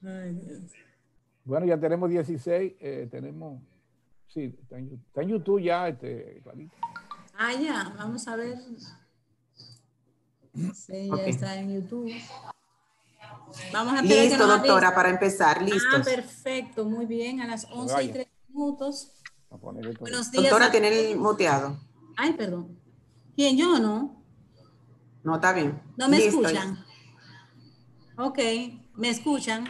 Bueno, ya tenemos 16, eh, tenemos, sí, está en, YouTube ya, este, Ah, ya, vamos a ver. Sí, ya está en YouTube. Vamos a Listo, doctora, para empezar, listo. Ah, perfecto, muy bien, a las 11 y 3 minutos. Buenos días. Doctora, tiene el muteado. Ay, perdón. ¿Quién, yo o no? No, está bien. ¿No me escuchan? Ok, ¿me escuchan?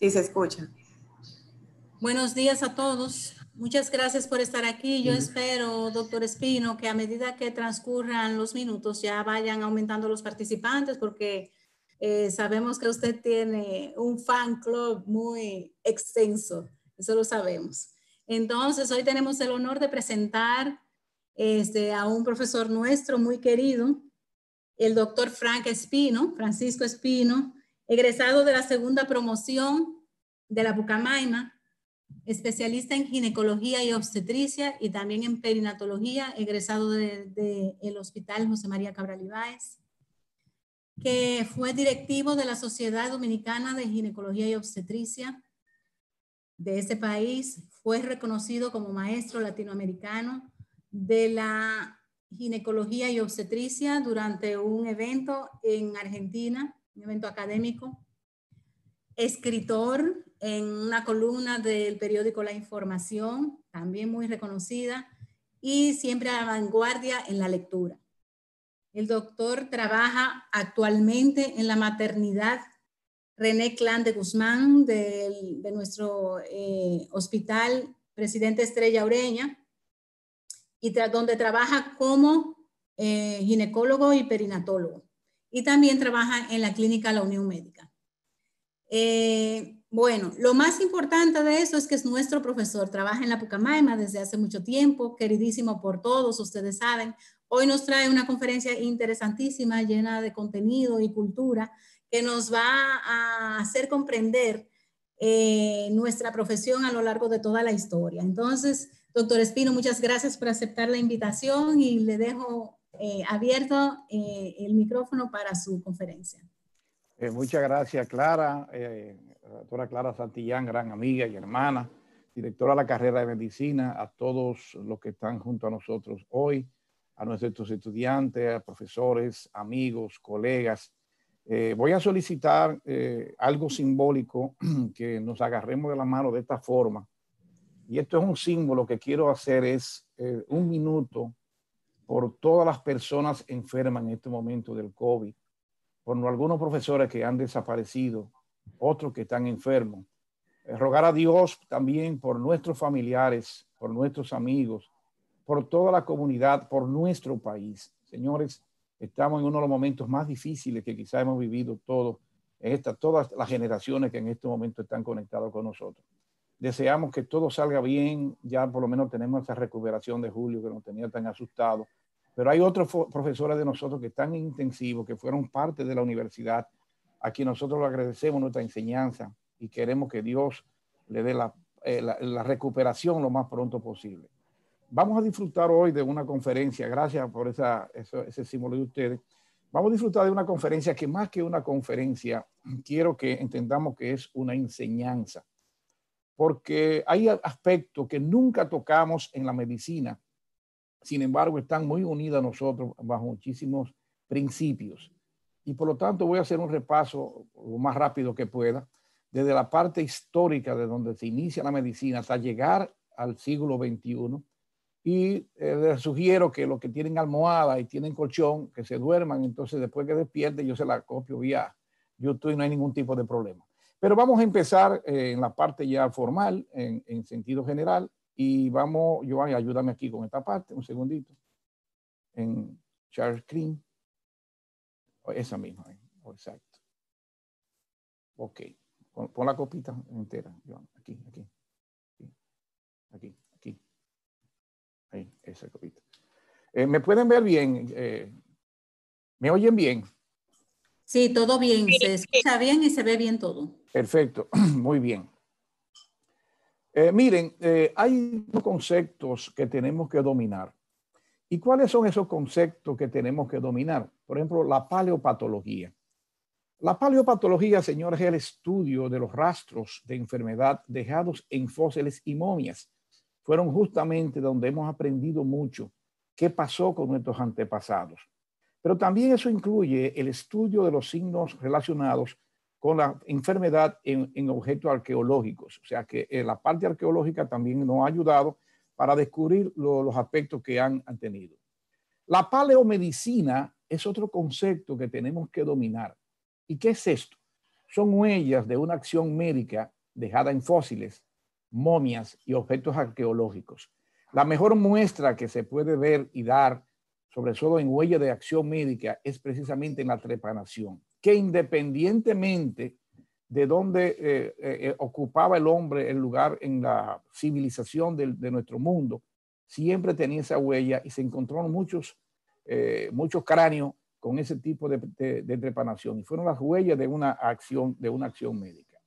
Sí, se escucha. Buenos días a todos. Muchas gracias por estar aquí. Yo espero, doctor Espino, que a medida que transcurran los minutos ya vayan aumentando los participantes porque eh, sabemos que usted tiene un fan club muy extenso. Eso lo sabemos. Entonces, hoy tenemos el honor de presentar este, a un profesor nuestro muy querido, el doctor Frank Espino, Francisco Espino, egresado de la segunda promoción de la Bucamaima especialista en ginecología y obstetricia y también en perinatología, egresado del de, Hospital José María Cabral Ibáez, que fue directivo de la Sociedad Dominicana de Ginecología y Obstetricia de ese país, fue reconocido como maestro latinoamericano de la ginecología y obstetricia durante un evento en Argentina, un evento académico, escritor en una columna del periódico La Información, también muy reconocida, y siempre a la vanguardia en la lectura. El doctor trabaja actualmente en la maternidad René Clan de Guzmán de, nuestro eh, hospital Presidente Estrella Ureña, y donde trabaja como eh, ginecólogo y perinatólogo. Y también trabaja en la clínica La Unión Médica. Eh, bueno, lo más importante de eso es que es nuestro profesor, trabaja en la Pucamaima desde hace mucho tiempo, queridísimo por todos, ustedes saben. Hoy nos trae una conferencia interesantísima, llena de contenido y cultura, que nos va a hacer comprender eh, nuestra profesión a lo largo de toda la historia. Entonces, doctor Espino, muchas gracias por aceptar la invitación y le dejo eh, abierto eh, el micrófono para su conferencia. muchas gracias, Clara la doctora Clara Santillán, gran amiga y hermana, directora de la carrera de medicina, a todos los que están junto a nosotros hoy, a nuestros estudiantes, a profesores, amigos, colegas. Eh, voy a solicitar eh, algo simbólico, que nos agarremos de la mano de esta forma. Y esto es un símbolo que quiero hacer, es eh, un minuto por todas las personas enfermas en este momento del COVID, por algunos profesores que han desaparecido, otros que están enfermos. Eh, rogar a Dios también por nuestros familiares, por nuestros amigos, por toda la comunidad, por nuestro país. Señores, estamos en uno de los momentos más difíciles que quizá hemos vivido todos, esta, todas las generaciones que en este momento están conectados con nosotros. Deseamos que todo salga bien, ya por lo menos tenemos esa recuperación de Julio que nos tenía tan asustado, pero hay otros profesores de nosotros que están intensivos, que fueron parte de la universidad a quien nosotros le agradecemos nuestra enseñanza y queremos que Dios le dé eh, la, recuperación lo más pronto posible. Vamos a disfrutar hoy de una conferencia, gracias por esa, ese símbolo de ustedes. Vamos a disfrutar de una conferencia que más que una conferencia, quiero que entendamos que es una enseñanza, porque hay aspectos que nunca tocamos en la medicina, sin embargo están muy unidos a nosotros bajo muchísimos principios y por lo tanto voy a hacer un repaso lo más rápido que pueda, desde la parte histórica de donde se inicia la medicina hasta llegar al siglo XXI. Y eh, les sugiero que los que tienen almohada y tienen colchón, que se duerman, entonces después que despierten yo se la copio vía YouTube y no hay ningún tipo de problema. Pero vamos a empezar eh, en la parte ya formal, en sentido general, y vamos, Giovanni, ayúdame aquí con esta parte, un segundito, en share screen. Esa misma, eh, exacto. Ok, pon, la copita entera, Aquí, aquí, aquí, aquí. Ahí, esa copita. Eh, ¿Me pueden ver bien? Eh, ¿Me oyen bien? Sí, todo bien. Se escucha bien y se ve bien todo. Perfecto, muy bien. Miren, hay conceptos que tenemos que dominar. ¿Y cuáles son esos conceptos que tenemos que dominar? Por ejemplo, la paleopatología. La paleopatología, señores, es el estudio de los rastros de enfermedad dejados en fósiles y momias. Fueron justamente donde hemos aprendido mucho qué pasó con nuestros antepasados. Pero también eso incluye el estudio de los signos relacionados con la enfermedad en, objetos arqueológicos. O sea que eh, la parte arqueológica también nos ha ayudado para descubrir los aspectos que han, han tenido. La paleomedicina es otro concepto que tenemos que dominar. ¿Y qué es esto? Son huellas de una acción médica dejada en fósiles, momias y objetos arqueológicos. La mejor muestra que se puede ver y dar, sobre todo en huella de acción médica, es precisamente en la trepanación, que independientemente de dónde eh, eh, ocupaba el hombre el lugar en la civilización de, nuestro mundo, siempre tenía esa huella y se encontraron muchos, eh, muchos cráneos con ese tipo de, de, trepanación y fueron las huellas de una acción, de una acción médica.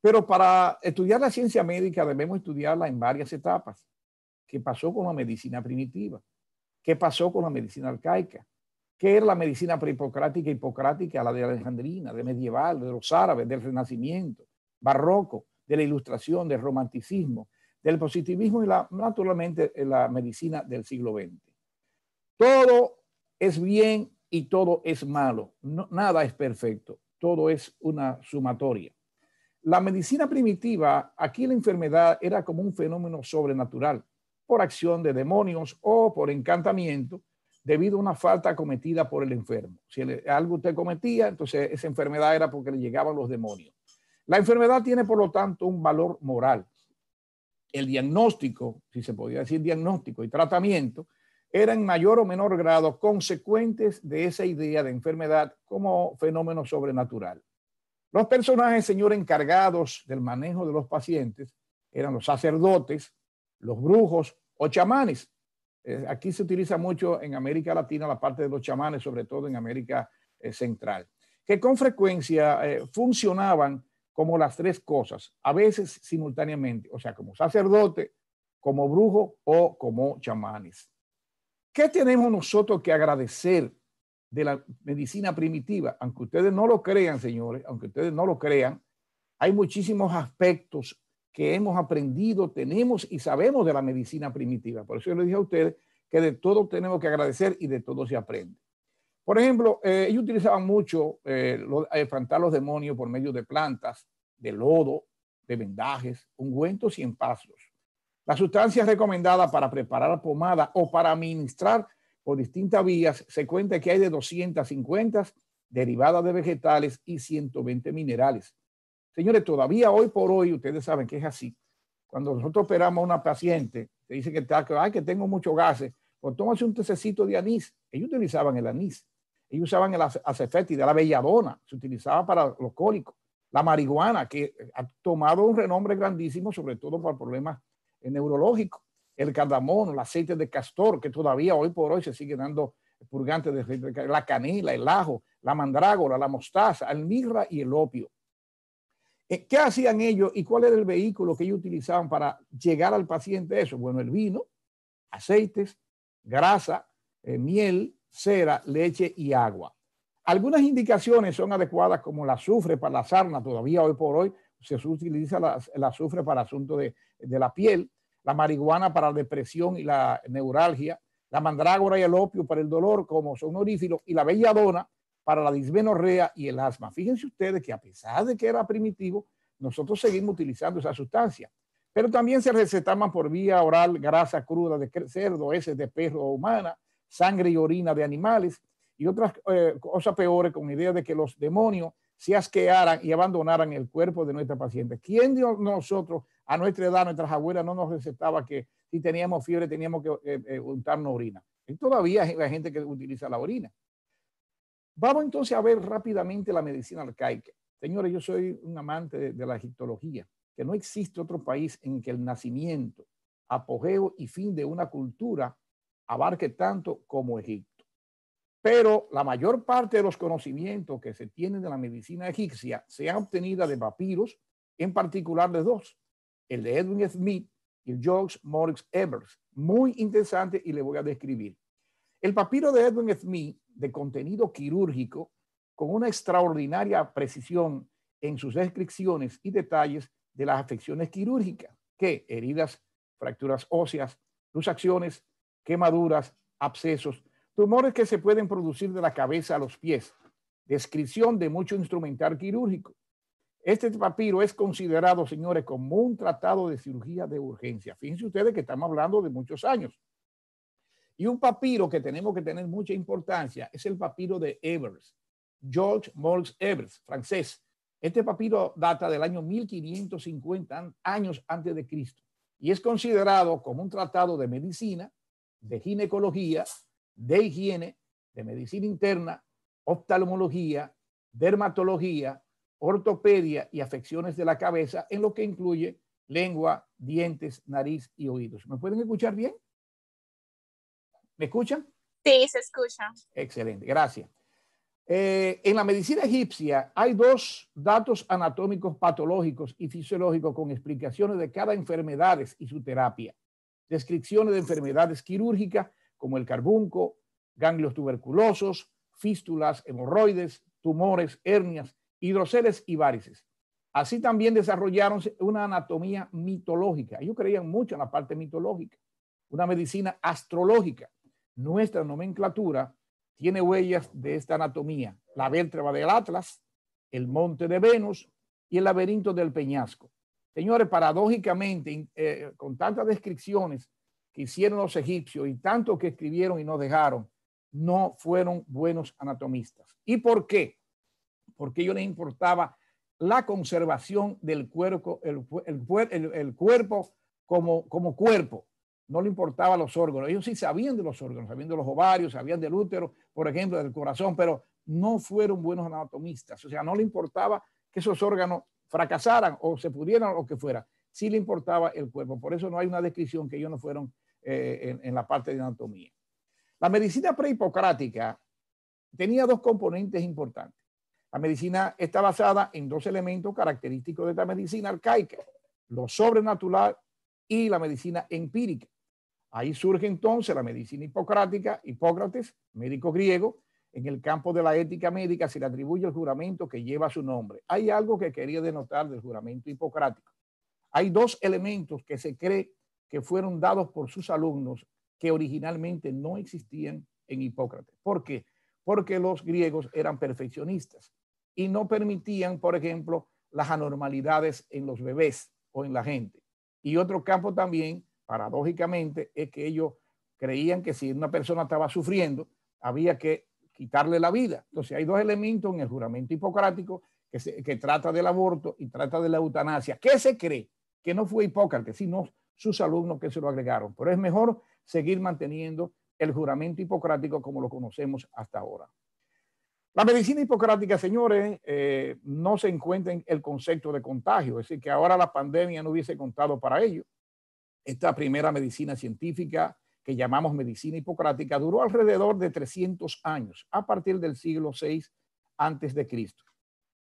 Pero para estudiar la ciencia médica debemos estudiarla en varias etapas. ¿Qué pasó con la medicina primitiva? ¿Qué pasó con la medicina arcaica? ¿Qué era la medicina prehipocrática hipocrática, la de Alejandrina, de medieval, de los árabes, del Renacimiento, barroco, de la ilustración, del romanticismo, del positivismo y la, naturalmente la medicina del siglo XX? Todo es bien y todo es malo. nada es perfecto. Todo es una sumatoria. La medicina primitiva, aquí la enfermedad era como un fenómeno sobrenatural por acción de demonios o por encantamiento debido a una falta cometida por el enfermo. Si algo usted cometía, entonces esa enfermedad era porque le llegaban los demonios. La enfermedad tiene, por lo tanto, un valor moral. El diagnóstico, si se podía decir diagnóstico y tratamiento, era en mayor o menor grado consecuentes de esa idea de enfermedad como fenómeno sobrenatural. Los personajes, señor, encargados del manejo de los pacientes eran los sacerdotes, los brujos o chamanes. Eh, aquí se utiliza mucho en América Latina la parte de los chamanes, sobre todo en América eh, Central, que con frecuencia eh, funcionaban como las tres cosas, a veces simultáneamente, o sea, como sacerdote, como brujo o como chamanes. ¿Qué tenemos nosotros que agradecer de la medicina primitiva? Aunque ustedes no lo crean, señores, aunque ustedes no lo crean, hay muchísimos aspectos que hemos aprendido, tenemos y sabemos de la medicina primitiva. Por eso yo les dije a ustedes que de todo tenemos que agradecer y de todo se aprende. Por ejemplo, eh, ellos utilizaban mucho eh, espantar los demonios por medio de plantas, de lodo, de vendajes, ungüentos y empastos. La sustancia recomendada para preparar pomada o para administrar por distintas vías se cuenta que hay de 250 derivadas de vegetales y 120 minerales. Señores, todavía hoy por hoy, ustedes saben que es así. Cuando nosotros operamos a una paciente, te dice que, está, que, ay, que tengo muchos gases, pues tómase un tececito de anís. Ellos utilizaban el anís. Ellos usaban el de la belladona, se utilizaba para los cólicos. La marihuana, que ha tomado un renombre grandísimo, sobre todo por problemas neurológicos. El cardamomo, el aceite de castor, que todavía hoy por hoy se sigue dando purgante de la canela, el ajo, la mandrágora, la mostaza, el mirra y el opio. Eh, ¿Qué hacían ellos y cuál era el vehículo que ellos utilizaban para llegar al paciente eso? Bueno, el vino, aceites, grasa, eh, miel, cera, leche y agua. Algunas indicaciones son adecuadas como el azufre para la sarna, todavía hoy por hoy se utiliza el azufre para asuntos de, de la piel, la marihuana para la depresión y la neuralgia, la mandrágora y el opio para el dolor como sonorífero y la belladona para la dismenorrea y el asma. Fíjense ustedes que a pesar de que era primitivo, nosotros seguimos utilizando esa sustancia. Pero también se recetaban por vía oral grasa cruda de cerdo, heces de perro o humana, sangre y orina de animales y otras eh, cosas peores con idea de que los demonios se asquearan y abandonaran el cuerpo de nuestra paciente. ¿Quién de nosotros, a nuestra edad, nuestras abuelas, no nos recetaba que si teníamos fiebre teníamos que eh, eh, untarnos orina? Y todavía hay gente que utiliza la orina. Vamos entonces a ver rápidamente la medicina arcaica. Señores, yo soy un amante de, la egiptología, que no existe otro país en que el nacimiento, apogeo y fin de una cultura abarque tanto como Egipto. Pero la mayor parte de los conocimientos que se tienen de la medicina egipcia se han obtenido de papiros, en particular de dos, el de Edwin Smith y el George Morris Evers. Muy interesante y le voy a describir. El papiro de Edwin Smith de contenido quirúrgico con una extraordinaria precisión en sus descripciones y detalles de las afecciones quirúrgicas, que heridas, fracturas óseas, luxaciones, quemaduras, abscesos, tumores que se pueden producir de la cabeza a los pies, descripción de mucho instrumental quirúrgico. Este papiro es considerado, señores, como un tratado de cirugía de urgencia. Fíjense ustedes que estamos hablando de muchos años. Y un papiro que tenemos que tener mucha importancia es el papiro de Evers, George Morse Evers, francés. Este papiro data del año 1550 años antes de Cristo y es considerado como un tratado de medicina, de ginecología, de higiene, de medicina interna, oftalmología, dermatología, ortopedia y afecciones de la cabeza, en lo que incluye lengua, dientes, nariz y oídos. ¿Me pueden escuchar bien? ¿Me escuchan? Sí, se escucha. Excelente, gracias. Eh, en la medicina egipcia hay dos datos anatómicos patológicos y fisiológicos con explicaciones de cada enfermedad y su terapia. Descripciones de enfermedades quirúrgicas como el carbunco, ganglios tuberculosos, fístulas, hemorroides, tumores, hernias, hidroceles y varices. Así también desarrollaron una anatomía mitológica. Ellos creían mucho en la parte mitológica, una medicina astrológica. Nuestra nomenclatura tiene huellas de esta anatomía. La vértebra del Atlas, el monte de Venus y el laberinto del Peñasco. Señores, paradójicamente, eh, con tantas descripciones que hicieron los egipcios y tanto que escribieron y nos dejaron, no fueron buenos anatomistas. ¿Y por qué? Porque ellos les importaba la conservación del cuerpo, como cuerpo no le importaba los órganos. Ellos sí sabían de los órganos, sabían de los ovarios, sabían del útero, por ejemplo, del corazón, pero no fueron buenos anatomistas. O sea, no le importaba que esos órganos fracasaran o se pudieran o que fuera. Sí le importaba el cuerpo. Por eso no hay una descripción que ellos no fueron eh, en, la parte de anatomía. La medicina prehipocrática tenía dos componentes importantes. La medicina está basada en dos elementos característicos de esta medicina arcaica, lo sobrenatural y la medicina empírica. Ahí surge entonces la medicina hipocrática, Hipócrates, médico griego, en el campo de la ética médica se le atribuye el juramento que lleva su nombre. Hay algo que quería denotar del juramento hipocrático. Hay dos elementos que se cree que fueron dados por sus alumnos que originalmente no existían en Hipócrates. ¿Por qué? Porque los griegos eran perfeccionistas y no permitían, por ejemplo, las anormalidades en los bebés o en la gente. Y otro campo también paradójicamente, es que ellos creían que si una persona estaba sufriendo, había que quitarle la vida. Entonces hay dos elementos en el juramento hipocrático que, trata del aborto y trata de la eutanasia. ¿Qué se cree? Que no fue Hipócrates, sino sus alumnos que se lo agregaron. Pero es mejor seguir manteniendo el juramento hipocrático como lo conocemos hasta ahora. La medicina hipocrática, señores, eh, no se encuentra en el concepto de contagio, es decir, que ahora la pandemia no hubiese contado para ello. Esta primera medicina científica que llamamos medicina hipocrática duró alrededor de 300 años, a partir del siglo VI antes de Cristo.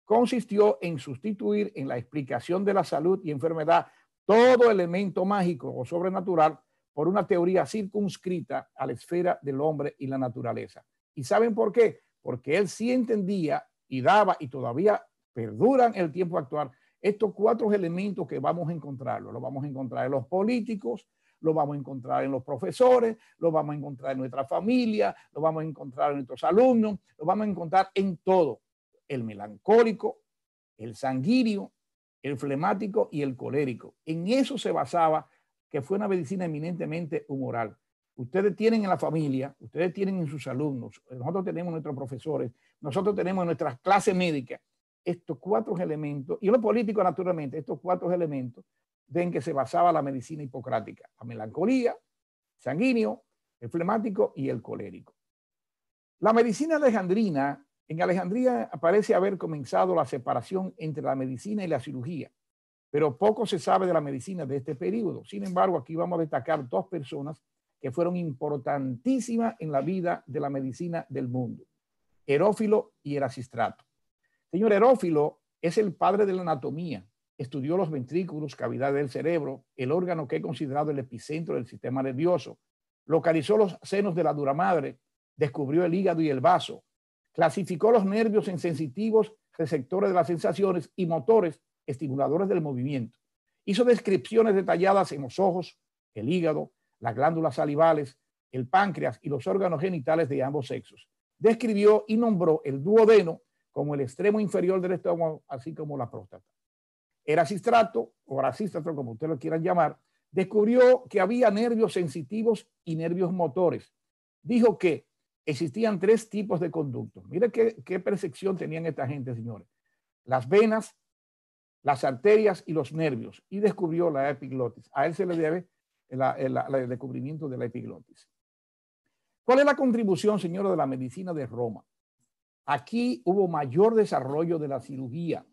Consistió en sustituir en la explicación de la salud y enfermedad todo elemento mágico o sobrenatural por una teoría circunscrita a la esfera del hombre y la naturaleza. ¿Y saben por qué? Porque él sí entendía y daba y todavía perduran el tiempo actual estos cuatro elementos que vamos a encontrar, lo vamos a encontrar en los políticos, lo vamos a encontrar en los profesores, lo vamos a encontrar en nuestra familia, lo vamos a encontrar en nuestros alumnos, lo vamos a encontrar en todo. El melancólico, el sanguíneo, el flemático y el colérico. En eso se basaba que fue una medicina eminentemente humoral. Ustedes tienen en la familia, ustedes tienen en sus alumnos, nosotros tenemos nuestros profesores, nosotros tenemos en nuestras clases médicas estos cuatro elementos, y lo político naturalmente, estos cuatro elementos en que se basaba la medicina hipocrática, la melancolía, sanguíneo, el flemático y el colérico. La medicina alejandrina, en Alejandría parece haber comenzado la separación entre la medicina y la cirugía, pero poco se sabe de la medicina de este periodo. Sin embargo, aquí vamos a destacar dos personas que fueron importantísimas en la vida de la medicina del mundo, Herófilo y Erasistrato. Señor Herófilo es el padre de la anatomía. Estudió los ventrículos, cavidad del cerebro, el órgano que he considerado el epicentro del sistema nervioso. Localizó los senos de la dura madre, descubrió el hígado y el vaso. Clasificó los nervios en sensitivos, receptores de las sensaciones y motores, estimuladores del movimiento. Hizo descripciones detalladas en los ojos, el hígado, las glándulas salivales, el páncreas y los órganos genitales de ambos sexos. Describió y nombró el duodeno como el extremo inferior del estómago, así como la próstata. Erasistrato, o Erasístrato, como ustedes lo quieran llamar, descubrió que había nervios sensitivos y nervios motores. Dijo que existían tres tipos de conductos. Mire qué, percepción tenían esta gente, señores. Las venas, las arterias y los nervios. Y descubrió la epiglotis. A él se le debe el, descubrimiento de la epiglotis. ¿Cuál es la contribución, señora, de la medicina de Roma? Aquí hubo mayor desarrollo de la cirugía,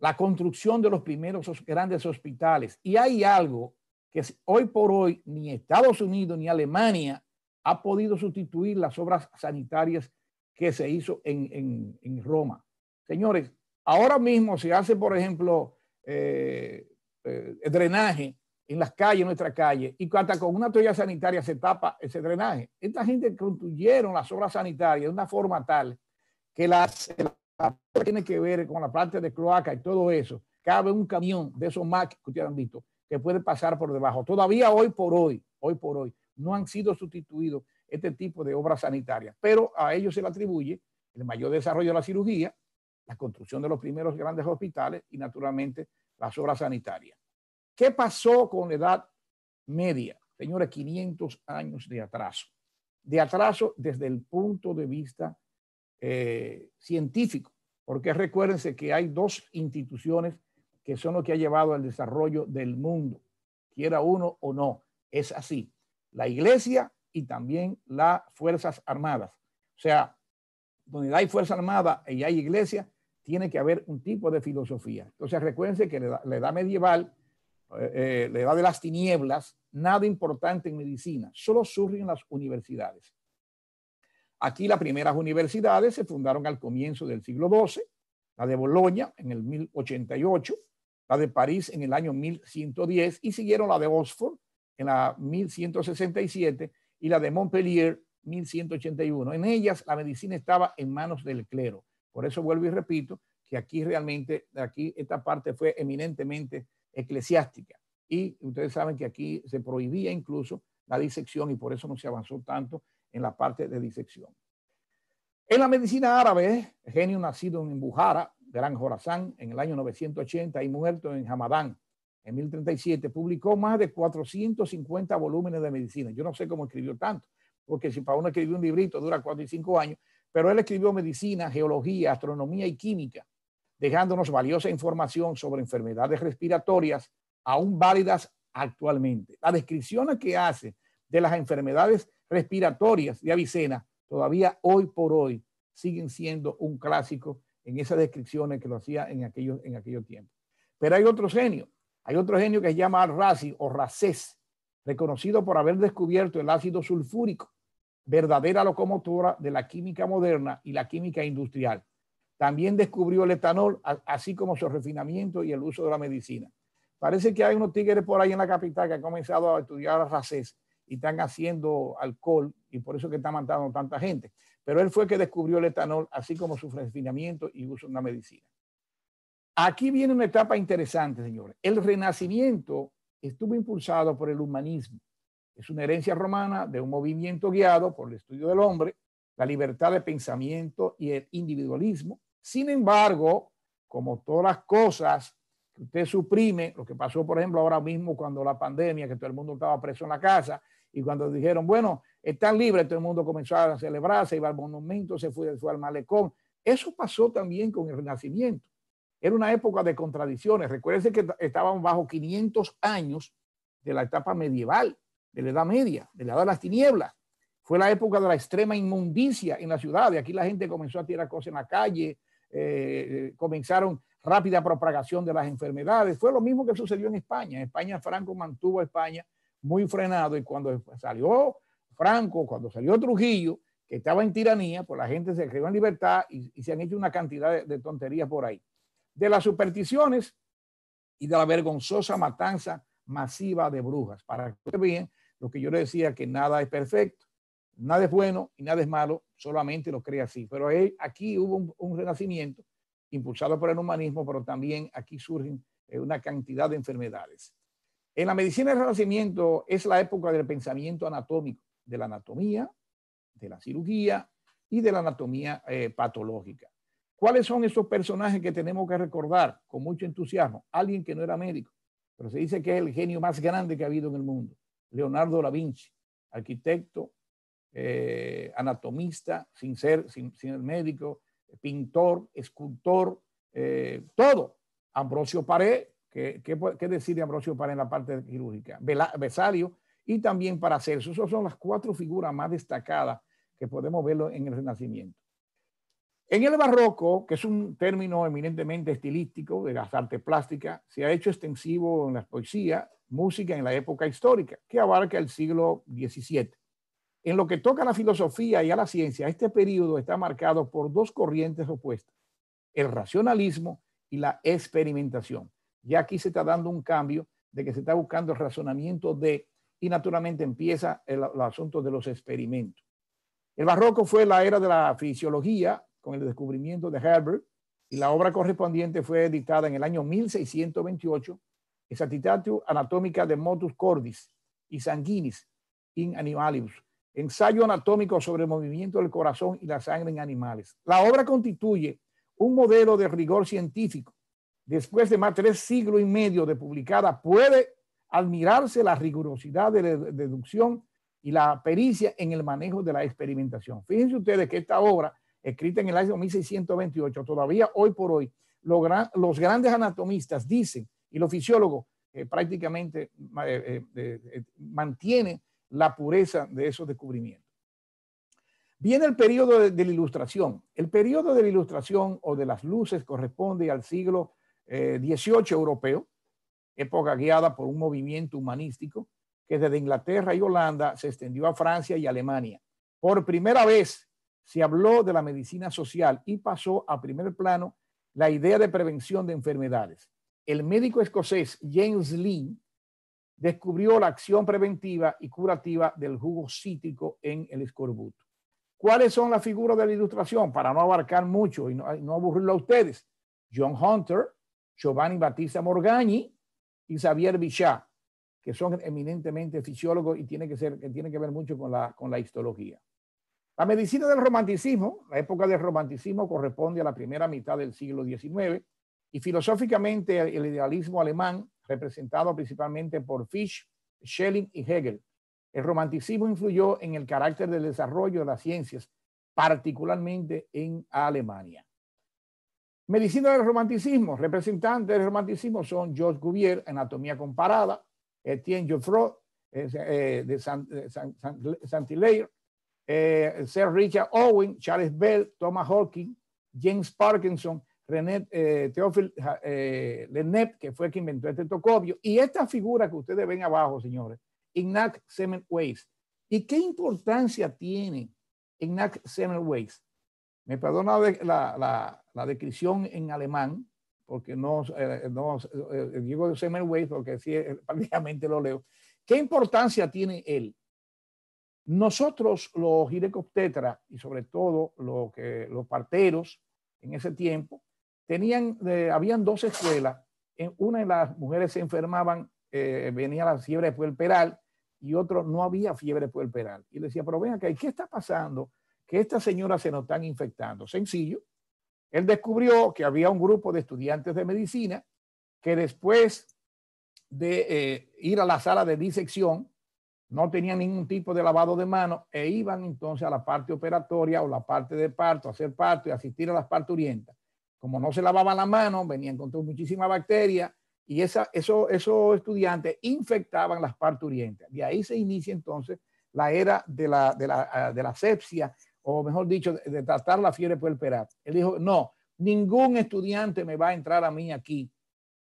la construcción de los primeros grandes hospitales. Y hay algo que hoy por hoy ni Estados Unidos ni Alemania ha podido sustituir las obras sanitarias que se hizo en, Roma. Señores, ahora mismo se hace, por ejemplo, eh, eh, drenaje en las calles, en nuestra calle, y hasta con una toalla sanitaria se tapa ese drenaje. Esta gente construyeron las obras sanitarias de una forma tal que las, tiene que ver con la parte de cloaca y todo eso. Cabe un camión de esos Mac que ustedes han visto que puede pasar por debajo. Todavía hoy por hoy, hoy por hoy, no han sido sustituidos este tipo de obras sanitarias, pero a ellos se le atribuye el mayor desarrollo de la cirugía, la construcción de los primeros grandes hospitales y naturalmente las obras sanitarias. ¿Qué pasó con la edad media? Señores, 500 años de atraso. De atraso desde el punto de vista eh, científico, porque recuérdense que hay dos instituciones que son lo que ha llevado al desarrollo del mundo, quiera uno o no. Es así la iglesia y también las Fuerzas Armadas. O sea, donde hay Fuerza Armada y hay iglesia, tiene que haber un tipo de filosofía. Entonces, recuérdense que la edad medieval, eh, eh, la edad de las tinieblas, nada importante en medicina, solo surge en las universidades. Aquí las primeras universidades se fundaron al comienzo del siglo XII, la de Bolonia en el 1088, la de París en el año 1110 y siguieron la de Oxford en la 1167 y la de Montpellier 1181. En ellas la medicina estaba en manos del clero. Por eso vuelvo y repito que aquí realmente, aquí esta parte fue eminentemente eclesiástica. Y ustedes saben que aquí se prohibía incluso la disección y por eso no se avanzó tanto en la parte de disección. En la medicina árabe, genio nacido en Bujara, Gran Jorazán, en el año 980 y muerto en Hamadán, en 1037, publicó más de 450 volúmenes de medicina. Yo no sé cómo escribió tanto, porque si para uno escribió un librito dura 4 y 5 años, pero él escribió medicina, geología, astronomía y química, dejándonos valiosa información sobre enfermedades respiratorias aún válidas actualmente. Las descripciones que hace de las enfermedades respiratorias de Avicena todavía hoy por hoy siguen siendo un clásico en esas descripciones que lo hacía en aquellos, en aquellos tiempos. Pero hay otro genio hay otro genio que se llama Al-Razi o Racés, reconocido por haber descubierto el ácido sulfúrico, verdadera locomotora de la química moderna y la química industrial. También descubrió el etanol, así como su refinamiento y el uso de la medicina. Parece que hay unos tigres por ahí en la capital que han comenzado a estudiar Racés y están haciendo alcohol y por eso que está matando tanta gente. Pero él fue que descubrió el etanol, así como su refinamiento y uso de la medicina. Aquí viene una etapa interesante, señores. El renacimiento estuvo impulsado por el humanismo. Es una herencia romana de un movimiento guiado por el estudio del hombre, la libertad de pensamiento y el individualismo. Sin embargo, como todas las cosas que usted suprime, lo que pasó, por ejemplo, ahora mismo cuando la pandemia, que todo el mundo estaba preso en la casa, y cuando dijeron, bueno, están libres, todo el mundo comenzó a celebrarse, iba al monumento, se fue, fue al malecón. Eso pasó también con el Renacimiento. Era una época de contradicciones. Recuérdense que estábamos bajo 500 años de la etapa medieval, de la Edad Media, de la Edad de las Tinieblas. Fue la época de la extrema inmundicia en la ciudad. De aquí la gente comenzó a tirar cosas en la calle, eh, comenzaron rápida propagación de las enfermedades. Fue lo mismo que sucedió en España. En España Franco mantuvo a España muy frenado y cuando salió Franco, cuando salió Trujillo, que estaba en tiranía, pues la gente se creó en libertad y, se han hecho una cantidad de tonterías por ahí de las supersticiones y de la vergonzosa matanza masiva de brujas. Para que vean lo que yo le decía, que nada es perfecto. Nada es bueno y nada es malo, solamente lo cree así. Pero aquí hubo un, renacimiento impulsado por el humanismo, pero también aquí surgen eh, una cantidad de enfermedades. En la medicina del renacimiento es la época del pensamiento anatómico, de la anatomía, de la cirugía y de la anatomía eh, patológica. ¿Cuáles son esos personajes que tenemos que recordar con mucho entusiasmo? Alguien que no era médico, pero se dice que es el genio más grande que ha habido en el mundo. Leonardo da Vinci, arquitecto, eh, anatomista, sin ser, sin, el médico, pintor, escultor, eh, todo. Ambrosio Paré, ¿qué, qué, decir de Ambrosio Paré en la parte quirúrgica? Besario y también Paracelso. Esas son las cuatro figuras más destacadas que podemos verlo en el Renacimiento. En el barroco, que es un término eminentemente estilístico de las artes plásticas, se ha hecho extensivo en la poesía, música en la época histórica, que abarca el siglo XVII. En lo que toca a la filosofía y a la ciencia, este periodo está marcado por dos corrientes opuestas, el racionalismo y la experimentación. Ya aquí se está dando un cambio de que se está buscando el razonamiento de, y naturalmente empieza el, asunto de los experimentos. El barroco fue la era de la fisiología con el descubrimiento de Herbert y la obra correspondiente fue editada en el año 1628, Exatitatio Anatómica de Motus Cordis y Sanguinis in Animalibus, ensayo anatómico sobre el movimiento del corazón y la sangre en animales. La obra constituye un modelo de rigor científico. Después de más de tres siglos y medio de publicada, puede admirarse la rigurosidad de la deducción y la pericia en el manejo de la experimentación. Fíjense ustedes que esta obra, escrita en el año 1628, todavía hoy por hoy, los, grandes anatomistas dicen, y los fisiólogos eh, prácticamente eh, eh, mantienen la pureza de esos descubrimientos. Viene el periodo de, la ilustración. El periodo de la ilustración o de las luces corresponde al siglo XVIII eh, europeo, época guiada por un movimiento humanístico que desde Inglaterra y Holanda se extendió a Francia y Alemania. Por primera vez se habló de la medicina social y pasó a primer plano la idea de prevención de enfermedades. El médico escocés James Lynn descubrió la acción preventiva y curativa del jugo cítrico en el escorbuto. ¿Cuáles son las figuras de la ilustración? Para no abarcar mucho y no, aburrirlo a ustedes. John Hunter, Giovanni Battista Morgagni y Xavier Bichat, que son eminentemente fisiólogos y tiene que, ser, que tiene que ver mucho con la, con la histología. La medicina del romanticismo, la época del romanticismo corresponde a la primera mitad del siglo XIX y filosóficamente el idealismo alemán representado principalmente por Fisch, Schelling y Hegel. El romanticismo influyó en el carácter del desarrollo de las ciencias, particularmente en Alemania. Medicina del romanticismo. Representantes del romanticismo son Georges Cuvier, Anatomía Comparada, Etienne Geoffroy, eh, de Saint-Hilaire, eh, Sir Richard Owen, Charles Bell, Thomas Hawking, James Parkinson, René eh, Teófil eh, que fue quien inventó este tocobio. Y esta figura que ustedes ven abajo, señores, Ignaz Semmelweis. ¿Y qué importancia tiene Ignaz Semmelweis? Me perdona la, la, descripción en alemán, porque no, eh, no eh, digo Semmelweis porque sí, prácticamente lo leo. ¿Qué importancia tiene él? Nosotros, los girecoptetras y sobre todo lo que, los parteros en ese tiempo, tenían, eh, habían dos escuelas. En una de las mujeres se enfermaban, eh, venía la fiebre puerperal y otro no había fiebre puerperal. Y decía, pero ven acá, ¿qué está pasando? Que estas señoras se nos están infectando. Sencillo. Él descubrió que había un grupo de estudiantes de medicina que después de eh, ir a la sala de disección, no tenían ningún tipo de lavado de manos e iban entonces a la parte operatoria o la parte de parto, a hacer parto y asistir a las parturientas como no se lavaban la mano, venían con muchísimas bacterias y esa, eso, esos estudiantes infectaban las parturientas. De ahí se inicia entonces la era de la, de ah, de sepsia, o mejor dicho, de, tratar la fiebre puerperal. Él dijo, no, ningún estudiante me va a entrar a mí aquí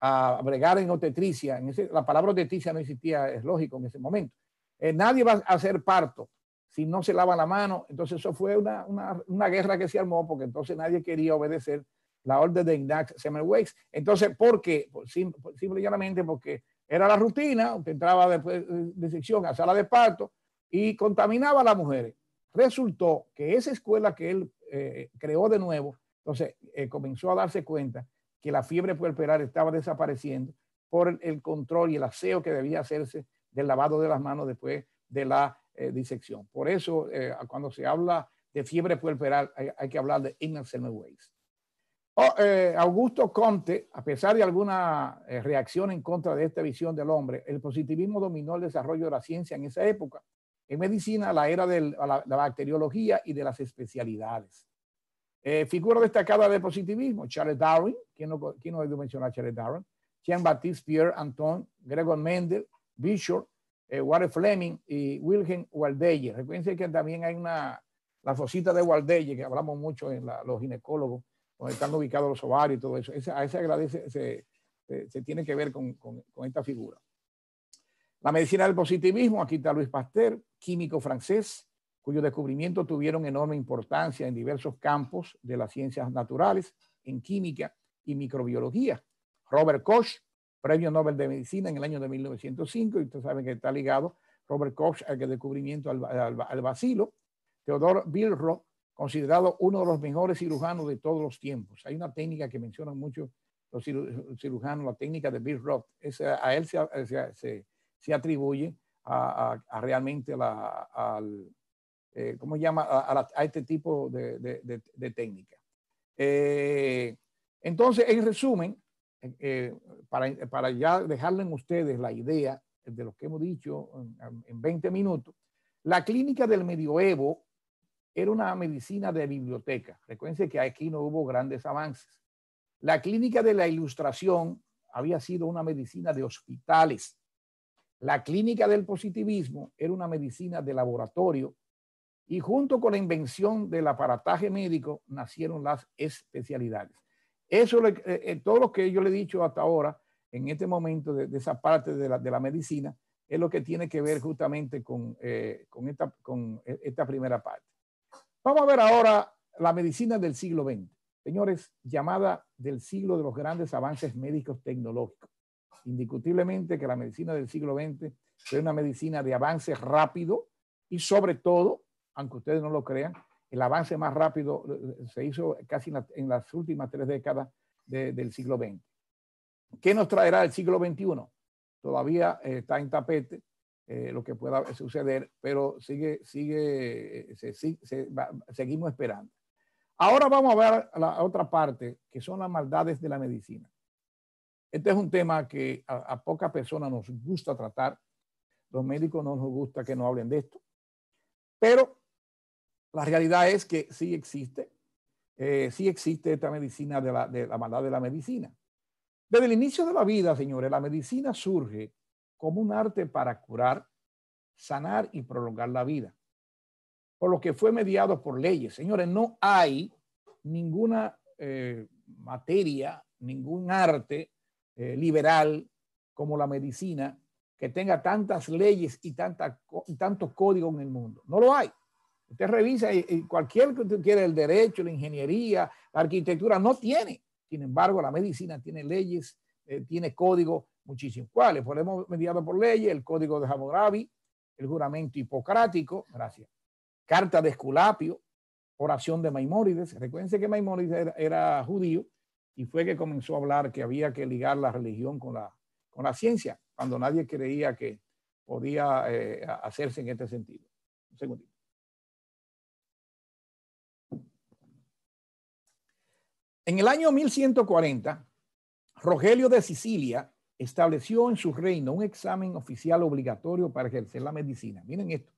a bregar en obstetricia. La palabra obstetricia no existía, es lógico en ese momento. Eh, nadie va a hacer parto si no se lava la mano. Entonces eso fue una, una guerra que se armó porque entonces nadie quería obedecer la orden de Ignaz Semmelweis. Entonces, ¿por qué? Simple, y llanamente porque era la rutina, usted entraba después de sección a sala de parto y contaminaba a las mujeres. resultó que esa escuela que él eh, creó de nuevo, entonces eh, comenzó a darse cuenta que la fiebre puerperal estaba desapareciendo por el, control y el aseo que debía hacerse del lavado de las manos después de la eh, disección. Por eso, cuando se habla de fiebre puerperal, hay, que hablar de Ignorant Semmelweis. Oh, Augusto Conte, a pesar de alguna reacción en contra de esta visión del hombre, el positivismo dominó el desarrollo de la ciencia en esa época en medicina la era de la, bacteriología y de las especialidades. Eh, figura destacada del positivismo, Charles Darwin, ¿quién no, quién no ha mencionar a Charles Darwin? Jean-Baptiste Pierre Anton, Gregor Mendel, Bishop, eh, Walter Fleming y Wilhelm Waldeyer. Recuerden que también hay una, la fosita de Waldeyer, que hablamos mucho en los ginecólogos, están ubicados los ovarios y todo eso. a ese agradece, se, tiene que ver con, esta figura. La medicina del positivismo, aquí está Luis Pasteur, químico francés, cuyos descubrimientos tuvieron enorme importancia en diversos campos de las ciencias naturales, en química y microbiología. Robert Koch, premio Nobel de Medicina en el año de 1905, y ustedes saben que está ligado Robert Koch al descubrimiento al, al, bacilo. Theodore Bilro, considerado uno de los mejores cirujanos de todos los tiempos. Hay una técnica que mencionan mucho los cirujanos, la técnica de Bill Roth. a él se se atribuye a, realmente la, al, eh, ¿cómo llama? A, este tipo de, técnica. Eh, entonces, en resumen, eh, para, para, ya dejarle en ustedes la idea de lo que hemos dicho en, en 20 minutos, la clínica del medioevo era una medicina de biblioteca. Recuerden que aquí no hubo grandes avances. La clínica de la ilustración había sido una medicina de hospitales. La clínica del positivismo era una medicina de laboratorio y junto con la invención del aparataje médico nacieron las especialidades. Eso, es eh, eh, todo lo que yo le he dicho hasta ahora, en este momento de, esa parte de la, medicina, es lo que tiene que ver justamente con, eh, con, esta, con esta primera parte. Vamos a ver ahora la medicina del siglo XX. Señores, llamada del siglo de los grandes avances médicos tecnológicos indiscutiblemente que la medicina del siglo XX fue una medicina de avance rápido y sobre todo, aunque ustedes no lo crean, el avance más rápido eh, se hizo casi en, las últimas tres décadas del siglo XX. ¿Qué nos traerá el siglo XXI? Todavía eh, está en tapete eh, lo que pueda suceder, pero sigue, sigue, seguimos esperando. Ahora vamos a ver la otra parte, que son las maldades de la medicina. Este es un tema que a, pocas personas nos gusta tratar. Los médicos no nos gusta que nos hablen de esto. Pero la realidad es que sí existe. Eh, sí existe esta medicina la, de la maldad de la medicina. Desde el inicio de la vida, señores, la medicina surge como un arte para curar, sanar y prolongar la vida. Por lo que fue mediado por leyes. Señores, no hay ninguna eh, materia, ningún arte eh, liberal como la medicina que tenga tantas leyes y, tanta, tantos códigos en el mundo. No lo hay. Usted revisa y, cualquier que usted quiera, el derecho, la ingeniería, la arquitectura, no tiene. Sin embargo, la medicina tiene leyes, eh, tiene códigos muchísimos. ¿Cuáles? Podemos mediado por leyes, el código de Hammurabi, el juramento hipocrático, gracias. Carta de Esculapio, oración de Maimónides. Recuerden que Maimónides era judío y fue que comenzó a hablar que había que ligar la religión con la, con la ciencia, cuando nadie creía que podía eh, hacerse en este sentido. Un segundito. En el año 1140, Rogelio de Sicilia estableció en su reino un examen oficial obligatorio para ejercer la medicina. Miren esto.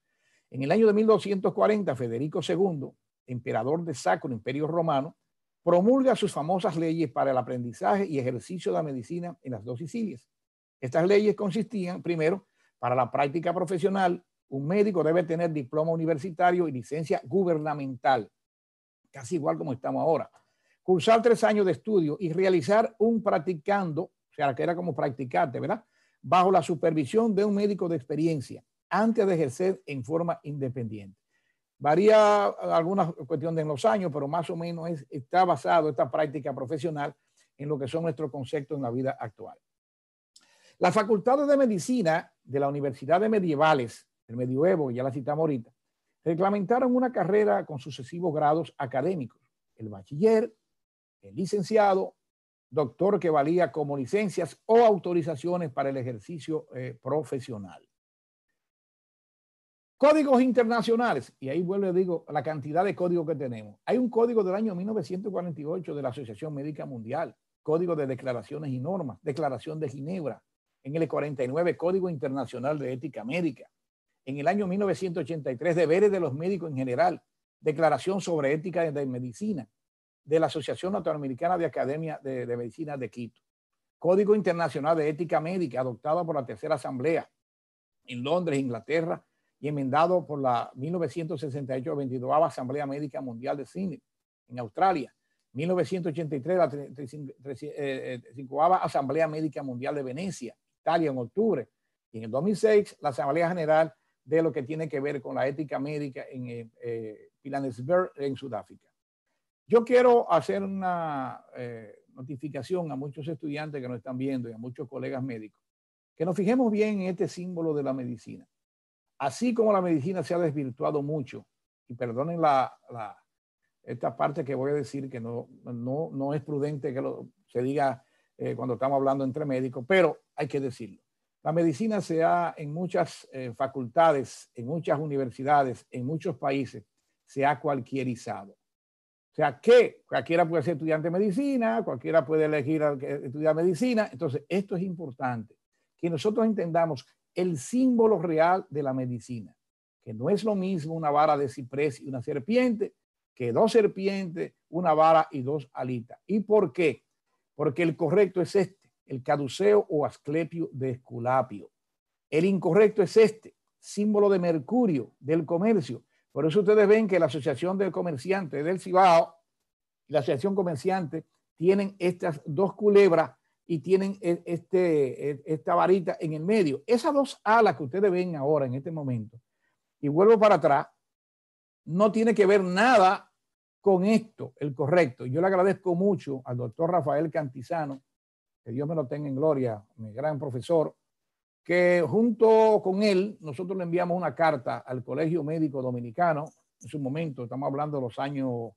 En el año de 1240, Federico II, emperador de Sacro Imperio Romano, promulga sus famosas leyes para el aprendizaje y ejercicio de la medicina en las dos Sicilias. Estas leyes consistían, primero, para la práctica profesional, un médico debe tener diploma universitario y licencia gubernamental, casi igual como estamos ahora. Cursar tres años de estudio y realizar un practicando, o sea, que era como practicante, ¿verdad? Bajo la supervisión de un médico de experiencia, antes de ejercer en forma independiente. Varía alguna cuestión de los años, pero más o menos está basado esta práctica profesional en lo que son nuestros conceptos en la vida actual. La Facultad de Medicina de la Universidad de Medievales, el medioevo, ya la citamos ahorita, reglamentaron una carrera con sucesivos grados académicos, el bachiller, el licenciado, doctor que valía como licencias o autorizaciones para el ejercicio eh, profesional. Códigos internacionales, y ahí vuelvo y digo la cantidad de códigos que tenemos. Hay un código del año 1948 de la Asociación Médica Mundial, Código de Declaraciones y Normas, Declaración de Ginebra, en el 49 Código Internacional de Ética Médica, en el año 1983 Deberes de los Médicos en General, Declaración sobre Ética de Medicina, de la Asociación Norteamericana de Academia de, Medicina de Quito, Código Internacional de Ética Médica, adoptado por la Tercera Asamblea en Londres, Inglaterra, y enmendado por la 1968 22 Asamblea Médica Mundial de Cine en Australia. 1983 la 35 eh, eh, Asamblea Médica Mundial de Venecia, Italia, en octubre. Y en el 2006 la Asamblea General de lo que tiene que ver con la ética médica en eh, eh en Sudáfrica. Yo quiero hacer una notificación a muchos estudiantes que nos están viendo y a muchos colegas médicos, que nos fijemos bien en este símbolo de la medicina así como la medicina se ha desvirtuado mucho, y perdonen la, esta parte que voy a decir que no, no, no es prudente que se diga eh, cuando estamos hablando entre médicos, pero hay que decirlo. La medicina se ha, en muchas eh, facultades, en muchas universidades, en muchos países, se ha cualquierizado. O sea, que cualquiera puede ser estudiante de medicina, cualquiera puede elegir estudiar medicina. Entonces, esto es importante, que nosotros entendamos el símbolo real de la medicina, que no es lo mismo una vara de ciprés y una serpiente, que dos serpientes, una vara y dos alitas. ¿Y por qué? Porque el correcto es este, el caduceo o asclepio de Esculapio. El incorrecto es este, símbolo de Mercurio, del comercio. Por eso ustedes ven que la Asociación del Comerciante del Cibao la Asociación Comerciante tienen estas dos culebras y tienen e, este, e, esta varita en el medio. Esas dos alas que ustedes ven ahora en este momento, y vuelvo para atrás, no tiene que ver nada con esto, el correcto. Yo le agradezco mucho al doctor Rafael Cantizano, que Dios me lo tenga en gloria, mi gran profesor, que junto con él nosotros le enviamos una carta al Colegio Médico Dominicano, en su momento, estamos hablando de los años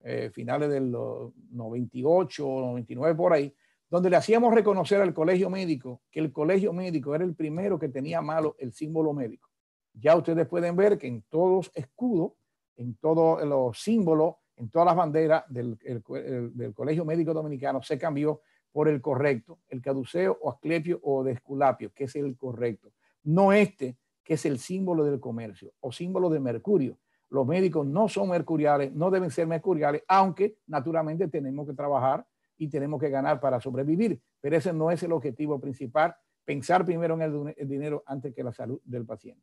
eh, finales del 98, 99 por ahí, donde le hacíamos reconocer al colegio médico que el colegio médico era el primero que tenía malo el símbolo médico. Ya ustedes pueden ver que en todos escudos, en todos los símbolos, en todas las banderas del, del, Colegio Médico Dominicano se cambió por el correcto, el caduceo o asclepio o de esculapio, que es el correcto. No este, que es el símbolo del comercio o símbolo de mercurio. Los médicos no son mercuriales, no deben ser mercuriales, aunque naturalmente tenemos que trabajar y tenemos que ganar para sobrevivir. Pero ese no es el objetivo principal, pensar primero en el, dinero antes que la salud del paciente.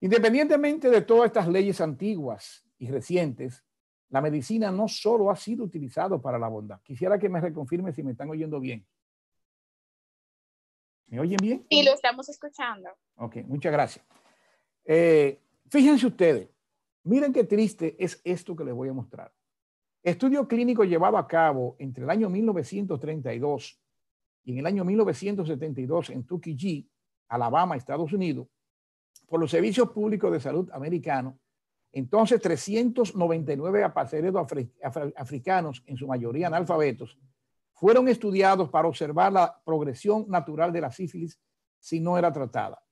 Independientemente de todas estas leyes antiguas y recientes, la medicina no solo ha sido utilizada para la bondad. Quisiera que me reconfirme si me están oyendo bien. ¿Me oyen bien? Sí, lo estamos escuchando. Ok, muchas gracias. Eh, fíjense ustedes, miren qué triste es esto que les voy a mostrar. Estudio clínico llevado a cabo entre el año 1932 y en el año 1972 en Tuckeyee, Alabama, Estados Unidos, por los servicios públicos de salud americanos. Entonces, 399 apaceredos africanos, en su mayoría analfabetos, fueron estudiados para observar la progresión natural de la sífilis si no era tratada.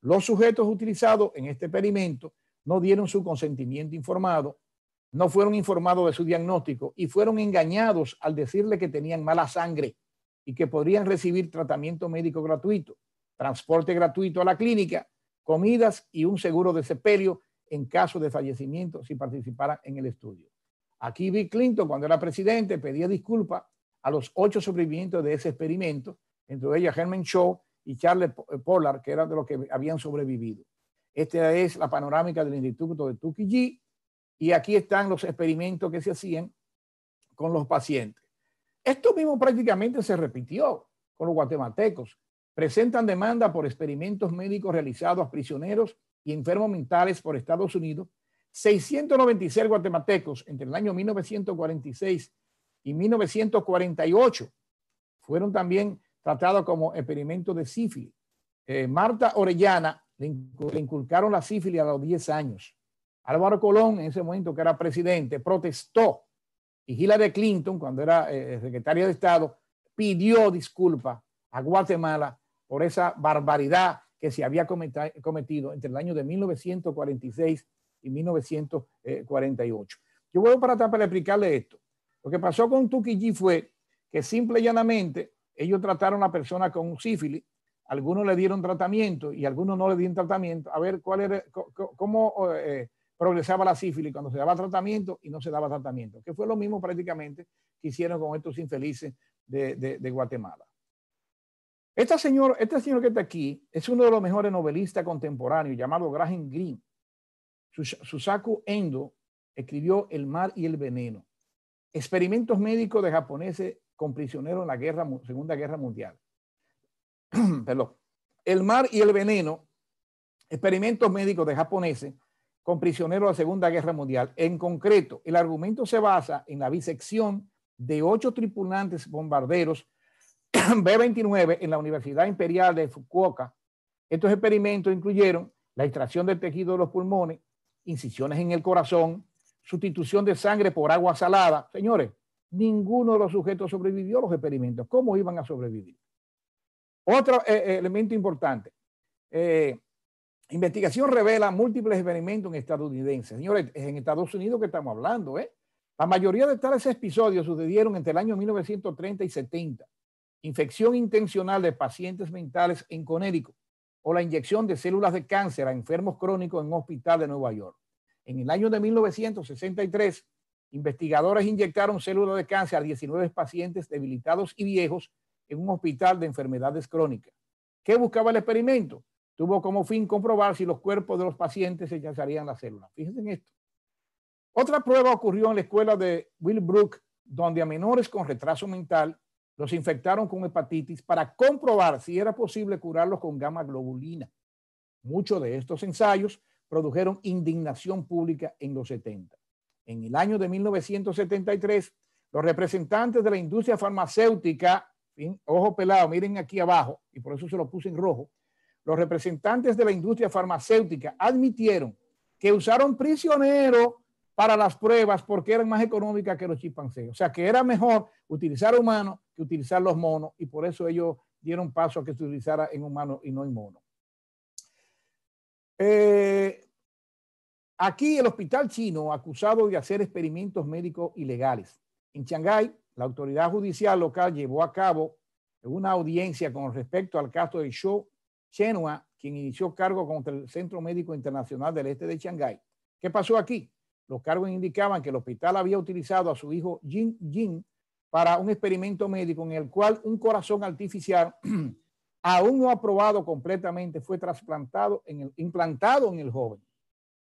Los sujetos utilizados en este experimento no dieron su consentimiento informado no fueron informados de su diagnóstico y fueron engañados al decirle que tenían mala sangre y que podrían recibir tratamiento médico gratuito, transporte gratuito a la clínica, comidas y un seguro de sepelio en caso de fallecimiento si participaran en el estudio. Aquí Bill Clinton, cuando era presidente, pedía disculpas a los ocho sobrevivientes de ese experimento, entre ellos Herman Shaw y Charles Pollard, que eran de los que habían sobrevivido. Esta es la panorámica del Instituto de Tuckeyee y aquí están los experimentos que se hacían con los pacientes. Esto mismo prácticamente se repitió con los guatemaltecos. Presentan demanda por experimentos médicos realizados a prisioneros y enfermos mentales por Estados Unidos. 696 guatemaltecos entre el año 1946 y 1948 fueron también tratados como experimentos de sífilis. Eh, Marta Orellana le inculcaron la sífilis a los 10 años Álvaro Colón, en ese momento que era presidente, protestó y Hillary Clinton, cuando era eh, secretaria de Estado, pidió disculpas a Guatemala por esa barbaridad que se había cometido entre el año de 1946 y 1948. Yo voy para atrás para explicarle esto. Lo que pasó con Tukiji fue que simple y llanamente ellos trataron a la persona con sífilis, algunos le dieron tratamiento y algunos no le dieron tratamiento, a ver cuál era, cómo eh, progresaba la sífilis cuando se daba tratamiento y no se daba tratamiento, que fue lo mismo prácticamente que hicieron con estos infelices de, Guatemala. Esta señor, este señor que está aquí es uno de los mejores novelistas contemporáneos llamado Graham Greene. Susaku Endo escribió El mar y el veneno. Experimentos médicos de japoneses con prisioneros en la guerra, Segunda Guerra Mundial. Perdón. El mar y el veneno. Experimentos médicos de japoneses con prisioneros de la Segunda Guerra Mundial. En concreto, el argumento se basa en la bisección de ocho tripulantes bombarderos B-29 en la Universidad Imperial de Fukuoka. Estos experimentos incluyeron la extracción del tejido de los pulmones, incisiones en el corazón, sustitución de sangre por agua salada. Señores, ninguno de los sujetos sobrevivió a los experimentos. ¿Cómo iban a sobrevivir? Otro eh, eh, elemento importante. Eh, investigación revela múltiples experimentos en estadounidenses. Señores, es en Estados Unidos que estamos hablando. ¿eh? La mayoría de tales episodios sucedieron entre el año 1930 y 70. Infección intencional de pacientes mentales en Conérico o la inyección de células de cáncer a enfermos crónicos en un hospital de Nueva York. En el año de 1963, investigadores inyectaron células de cáncer a 19 pacientes debilitados y viejos en un hospital de enfermedades crónicas. ¿Qué buscaba el experimento? Tuvo como fin comprobar si los cuerpos de los pacientes se echarían las células. Fíjense en esto. Otra prueba ocurrió en la escuela de Willbrook, donde a menores con retraso mental los infectaron con hepatitis para comprobar si era posible curarlos con gamma globulina. Muchos de estos ensayos produjeron indignación pública en los 70. En el año de 1973, los representantes de la industria farmacéutica, ojo pelado, miren aquí abajo, y por eso se lo puse en rojo, los representantes de la industria farmacéutica admitieron que usaron prisioneros para las pruebas porque eran más económicas que los chimpancés. O sea, que era mejor utilizar humanos que utilizar los monos y por eso ellos dieron paso a que se utilizara en humanos y no en monos. Eh, aquí el hospital chino acusado de hacer experimentos médicos ilegales. En Shanghái, la autoridad judicial local llevó a cabo una audiencia con respecto al caso de Shou Chenhua, quien inició cargo contra el Centro Médico Internacional del Este de Shanghái. ¿Qué pasó aquí? Los cargos indicaban que el hospital había utilizado a su hijo Jin Jin para un experimento médico en el cual un corazón artificial aún no aprobado completamente fue trasplantado implantado en el joven.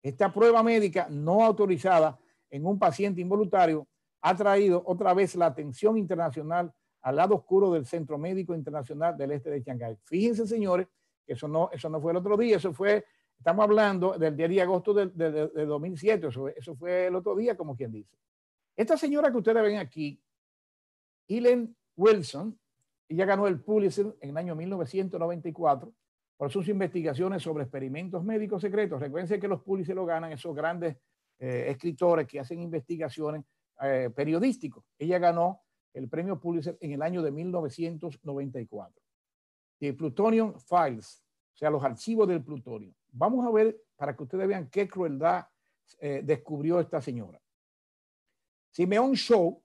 Esta prueba médica no autorizada en un paciente involuntario ha traído otra vez la atención internacional al lado oscuro del Centro Médico Internacional del Este de Shanghái. Fíjense, señores, eso no, eso no fue el otro día, eso fue Estamos hablando del día de agosto de, de, 2007, eso, fue el otro día, como quien dice. Esta señora que ustedes ven aquí, Ellen Wilson, ella ganó el Pulitzer en el año 1994 por sus investigaciones sobre experimentos médicos secretos. Recuerden que los Pulitzer lo ganan esos grandes eh, escritores que hacen investigaciones eh, periodísticos. Ella ganó el premio Pulitzer en el año de 1994. The Plutonium Files, o sea, los archivos del plutonio. Vamos a ver para que ustedes vean qué crueldad eh, descubrió esta señora. Simeon Shaw,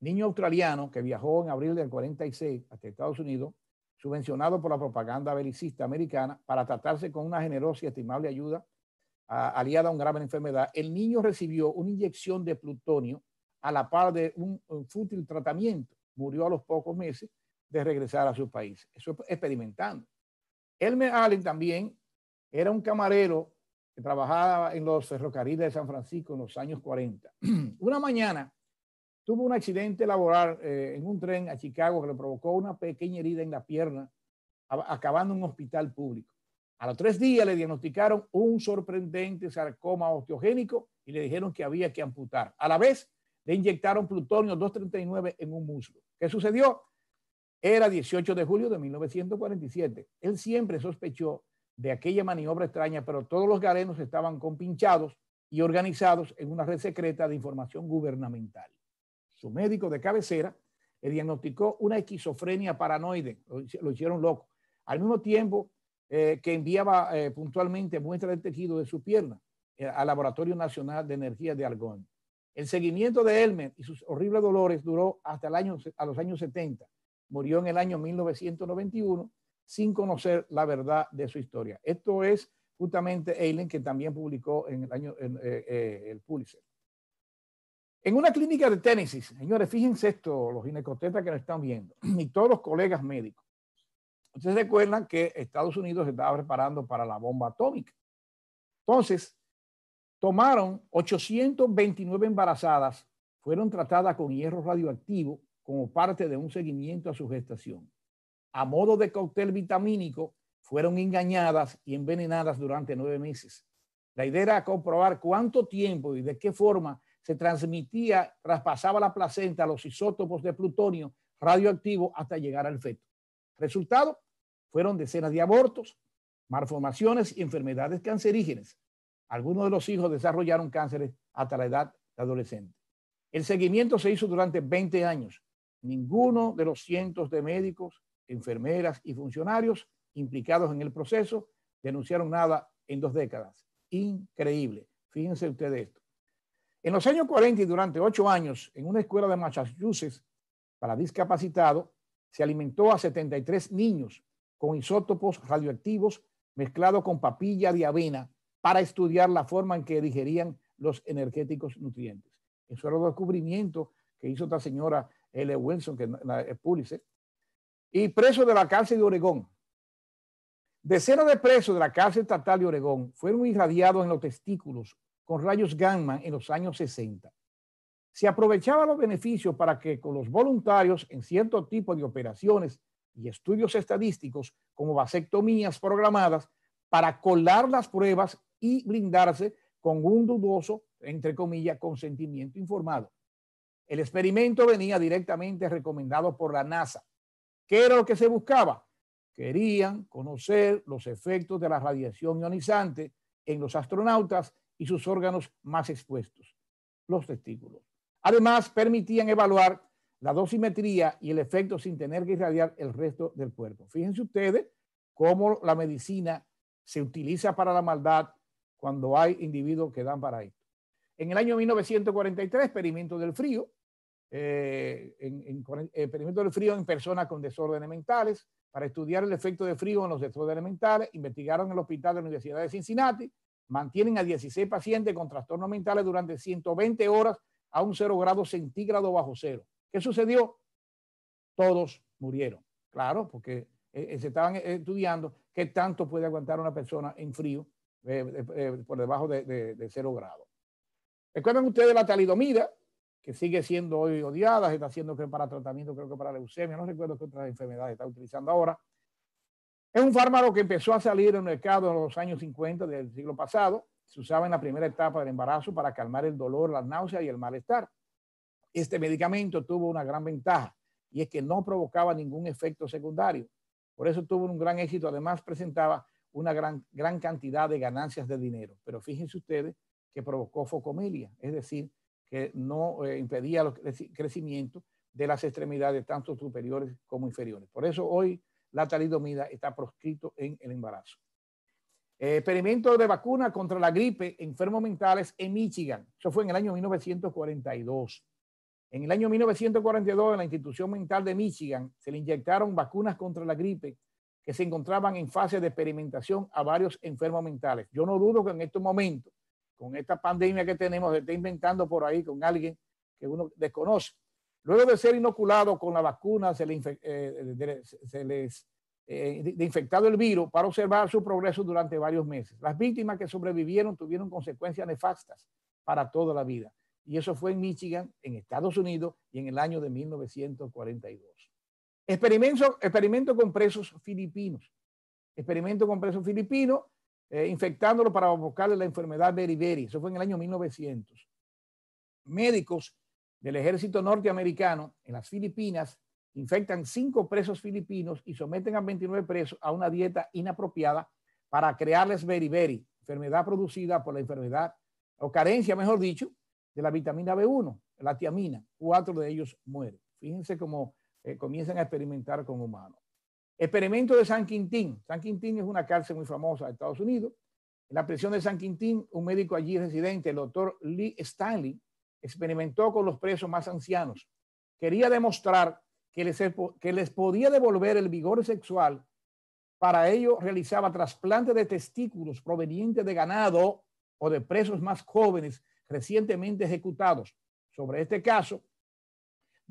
niño australiano que viajó en abril del 46 hasta Estados Unidos, subvencionado por la propaganda belicista americana para tratarse con una generosa y estimable ayuda aliada a una grave enfermedad. El niño recibió una inyección de plutonio a la par de un, un fútil tratamiento. Murió a los pocos meses de regresar a su país. Eso experimentando. Elmer Allen también era un camarero que trabajaba en los ferrocarriles de San Francisco en los años 40. Una mañana tuvo un accidente laboral eh, en un tren a Chicago que le provocó una pequeña herida en la pierna, acabando en un hospital público. A los tres días le diagnosticaron un sorprendente sarcoma osteogénico y le dijeron que había que amputar. A la vez, le inyectaron plutonio 239 en un muslo. ¿Qué sucedió? Era 18 de julio de 1947. Él siempre sospechó de aquella maniobra extraña, pero todos los garenos estaban compinchados y organizados en una red secreta de información gubernamental. Su médico de cabecera le diagnosticó una esquizofrenia paranoide, lo, hicieron loco, al mismo tiempo eh, que enviaba eh, puntualmente muestras de tejido de su pierna eh, al Laboratorio Nacional de Energía de Argón. El seguimiento de Elmer y sus horribles dolores duró hasta los años 70. Murió en el año 1991 sin conocer la verdad de su historia. Esto es justamente Eileen que también publicó en el año el Pulitzer. En una clínica de Tennessee, señores, fíjense esto, los ginecotetas que nos están viendo y todos los colegas médicos. Ustedes recuerdan que Estados Unidos estaba preparando para la bomba atómica. Entonces, tomaron 829 embarazadas, fueron tratadas con hierro radioactivo como parte de un seguimiento a su gestación. A modo de cóctel vitamínico, fueron engañadas y envenenadas durante nueve meses. La idea era comprobar cuánto tiempo y de qué forma se transmitía, traspasaba la placenta a los isótopos de plutonio radioactivo hasta llegar al feto. Resultado, fueron decenas de abortos, malformaciones y enfermedades cancerígenas. Algunos de los hijos desarrollaron cánceres hasta la edad adolescente. El seguimiento se hizo durante 20 años. Ninguno de los cientos de médicos, enfermeras y funcionarios implicados en el proceso denunciaron nada en dos décadas. Increíble. Fíjense ustedes esto. En los años 40 y durante ocho años, en una escuela de Massachusetts para discapacitados, se alimentó a 73 niños con isótopos radioactivos mezclados con papilla de avena para estudiar la forma en que digerían los energéticos nutrientes. Eso era un descubrimiento que hizo esta señora L. Wilson, que es Pulitzer, y preso de la cárcel de Oregón. Decenas de presos de la cárcel estatal de Oregón fueron irradiados en los testículos con rayos gamma en los años 60. Se aprovechaba los beneficios para que con los voluntarios en cierto tipo de operaciones y estudios estadísticos como vasectomías programadas para colar las pruebas y blindarse con un dudoso, entre comillas, consentimiento informado. El experimento venía directamente recomendado por la NASA. ¿Qué era lo que se buscaba? Querían conocer los efectos de la radiación ionizante en los astronautas y sus órganos más expuestos, los testículos. Además, permitían evaluar la dosimetría y el efecto sin tener que irradiar el resto del cuerpo. Fíjense ustedes cómo la medicina se utiliza para la maldad cuando hay individuos que dan para esto. En el año 1943, experimento del frío, eh, en, experimento del frío en personas con desórdenes mentales, para estudiar el efecto de frío en los desórdenes mentales, investigaron en el hospital de la Universidad de Cincinnati mantienen a 16 pacientes con trastornos mentales durante 120 horas a un 0 grado centígrado bajo cero. ¿Qué sucedió? Todos murieron. Claro, porque eh, eh, se estaban estudiando qué tanto puede aguantar una persona en frío por debajo de, de, cero grado. Recuerden ustedes la talidomida, que sigue siendo hoy odiada, se está haciendo para tratamiento, creo que para leucemia, no recuerdo qué otras enfermedades está utilizando ahora. Es un fármaco que empezó a salir en el mercado en los años 50 del siglo pasado. Se usaba en la primera etapa del embarazo para calmar el dolor, la náusea y el malestar. Este medicamento tuvo una gran ventaja y es que no provocaba ningún efecto secundario. Por eso tuvo un gran éxito. Además, presentaba una gran, gran cantidad de ganancias de dinero. Pero fíjense ustedes que provocó focomelia, es decir, que no eh, impedía el crecimiento de las extremidades, tanto superiores como inferiores. Por eso hoy la talidomida está proscrito en el embarazo. Eh, experimento de vacuna contra la gripe enfermos mentales en Michigan. Eso fue en el año 1942. En el año 1942, en la institución mental de Michigan, se le inyectaron vacunas contra la gripe que se encontraban en fase de experimentación a varios enfermos mentales. Yo no dudo que en estos momentos, con esta pandemia que tenemos, se esté inventando por ahí con alguien que uno desconoce. Luego de ser inoculado con la vacuna, se, les eh, eh, de infectado el virus para observar su progreso durante varios meses. Las víctimas que sobrevivieron tuvieron consecuencias nefastas para toda la vida. Y eso fue en Michigan, en Estados Unidos, y en el año de 1942. Experimento, experimento con presos filipinos. Experimento con presos filipinos, eh, infectándolo para provocarle la enfermedad beriberi. Eso fue en el año 1900. Médicos del ejército norteamericano en las Filipinas infectan cinco presos filipinos y someten a 29 presos a una dieta inapropiada para crearles beriberi, enfermedad producida por la enfermedad o carencia, mejor dicho, de la vitamina B1, la tiamina. Cuatro de ellos mueren. Fíjense cómo eh, comienzan a experimentar con humanos. Experimento de San Quintín. San Quintín es una cárcel muy famosa de Estados Unidos. En la prisión de San Quintín, un médico allí residente, el doctor Lee Stanley, experimentó con los presos más ancianos. Quería demostrar que les, que les podía devolver el vigor sexual. Para ello realizaba trasplantes de testículos provenientes de ganado o de presos más jóvenes recientemente ejecutados. Sobre este caso,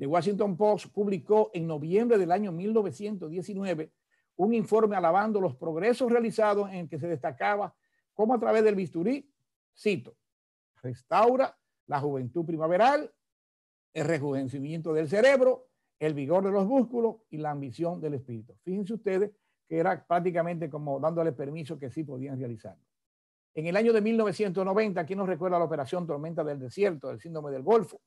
The Washington Post publicó en noviembre del año 1919 un informe alabando los progresos realizados en el que se destacaba cómo a través del bisturí, cito, restaura la juventud primaveral, el rejuvenecimiento del cerebro, el vigor de los músculos y la ambición del espíritu. Fíjense ustedes que era prácticamente como dándole permiso que sí podían realizarlo. En el año de 1990, ¿quién nos recuerda la operación Tormenta del Desierto, del síndrome del Golfo?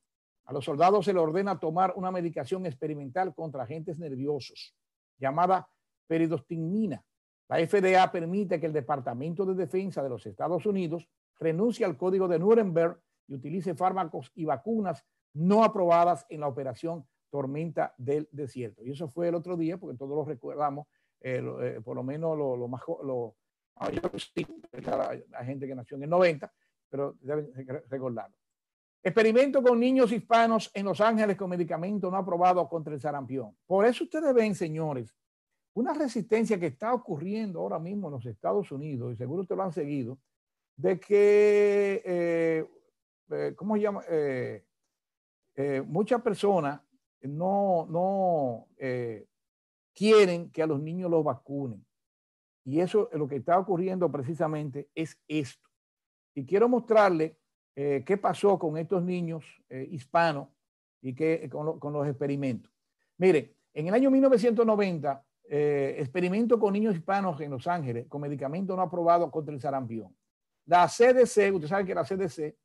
A los soldados se les ordena tomar una medicación experimental contra agentes nerviosos llamada peridostigmina. La FDA permite que el Departamento de Defensa de los Estados Unidos renuncie al código de Nuremberg y utilice fármacos y vacunas no aprobadas en la operación Tormenta del Desierto. Y eso fue el otro día, porque todos lo recordamos, eh, eh, por lo menos lo, más, lo, gente que nació en el 90, pero deben recordarlo. Experimento con niños hispanos en Los Ángeles con medicamento no aprobado contra el sarampión. Por eso ustedes ven, señores, una resistencia que está ocurriendo ahora mismo en los Estados Unidos, y seguro ustedes lo han seguido, de que, eh, eh ¿cómo se llama? Eh, muchas personas no, no quieren que a los niños los vacunen. Y eso es lo que está ocurriendo precisamente es esto. Y quiero mostrarle eh, qué pasó con estos niños eh, hispanos y qué, con, con, los experimentos. Mire, en el año 1990, eh, experimento con niños hispanos en Los Ángeles con medicamentos no aprobados contra el sarampión. La CDC, usted sabe que la CDC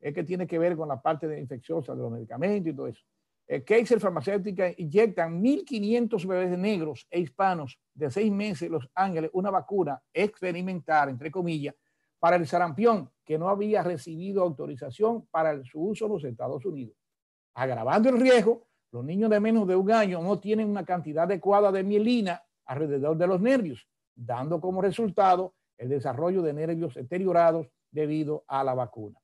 es que tiene que ver con la parte de infecciosa de los medicamentos y todo eso. Eh, Kaiser Farmacéutica inyectan 1.500 bebés negros e hispanos de seis meses en Los Ángeles una vacuna experimental, entre comillas, para el sarampión que no había recibido autorización para su uso en los Estados Unidos. Agravando el riesgo, los niños de menos de un año no tienen una cantidad adecuada de mielina alrededor de los nervios, dando como resultado el desarrollo de nervios deteriorados debido a la vacuna.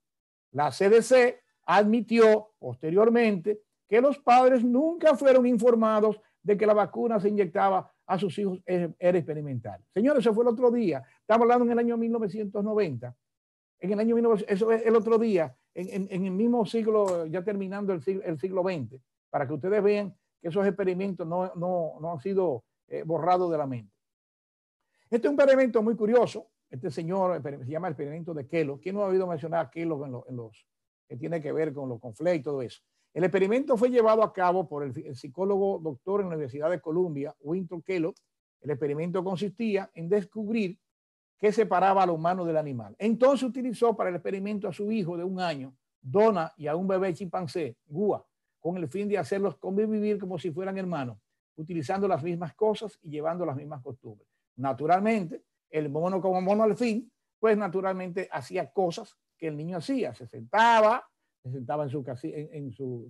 La CDC admitió posteriormente que los padres nunca fueron informados de que la vacuna se inyectaba a sus hijos era experimental. Señores, eso fue el otro día. Estamos hablando en el año 1990. En el año 1900, eso es el otro día, en, el mismo siglo, ya terminando el siglo, el siglo, XX, para que ustedes vean que esos experimentos no, no, no han sido eh, borrados de la mente. Este es un experimento muy curioso. Este señor se llama el experimento de Kellogg. ¿Quién no ha oído mencionar a Kellogg en, en los que tiene que ver con los conflictos todo eso? El experimento fue llevado a cabo por el, psicólogo doctor en la Universidad de Columbia, Winton Kellogg. El experimento consistía en descubrir qué separaba al humano del animal. Entonces utilizó para el experimento a su hijo de un año, Donna, y a un bebé chimpancé, Gua, con el fin de hacerlos convivir como si fueran hermanos, utilizando las mismas cosas y llevando las mismas costumbres. Naturalmente, el mono como mono al fin, pues naturalmente hacía cosas que el niño hacía. Se sentaba, se sentaba en su,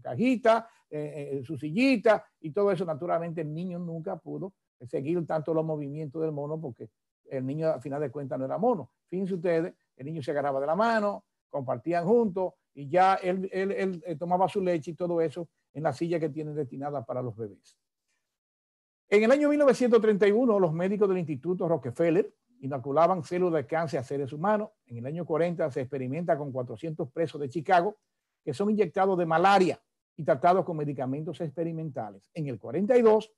cajita, eh, en su sillita y todo eso. Naturalmente el niño nunca pudo seguir tanto los movimientos del mono porque el niño al final de cuentas no era mono. Fíjense ustedes, el niño se agarraba de la mano, compartían juntos y ya él, eh, tomaba su leche y todo eso en la silla que tienen destinada para los bebés. En el año 1931, los médicos del Instituto Rockefeller inoculaban células de cáncer a seres humanos. En el año 40 se experimenta con 400 presos de Chicago que son inyectados de malaria y tratados con medicamentos experimentales. En el 42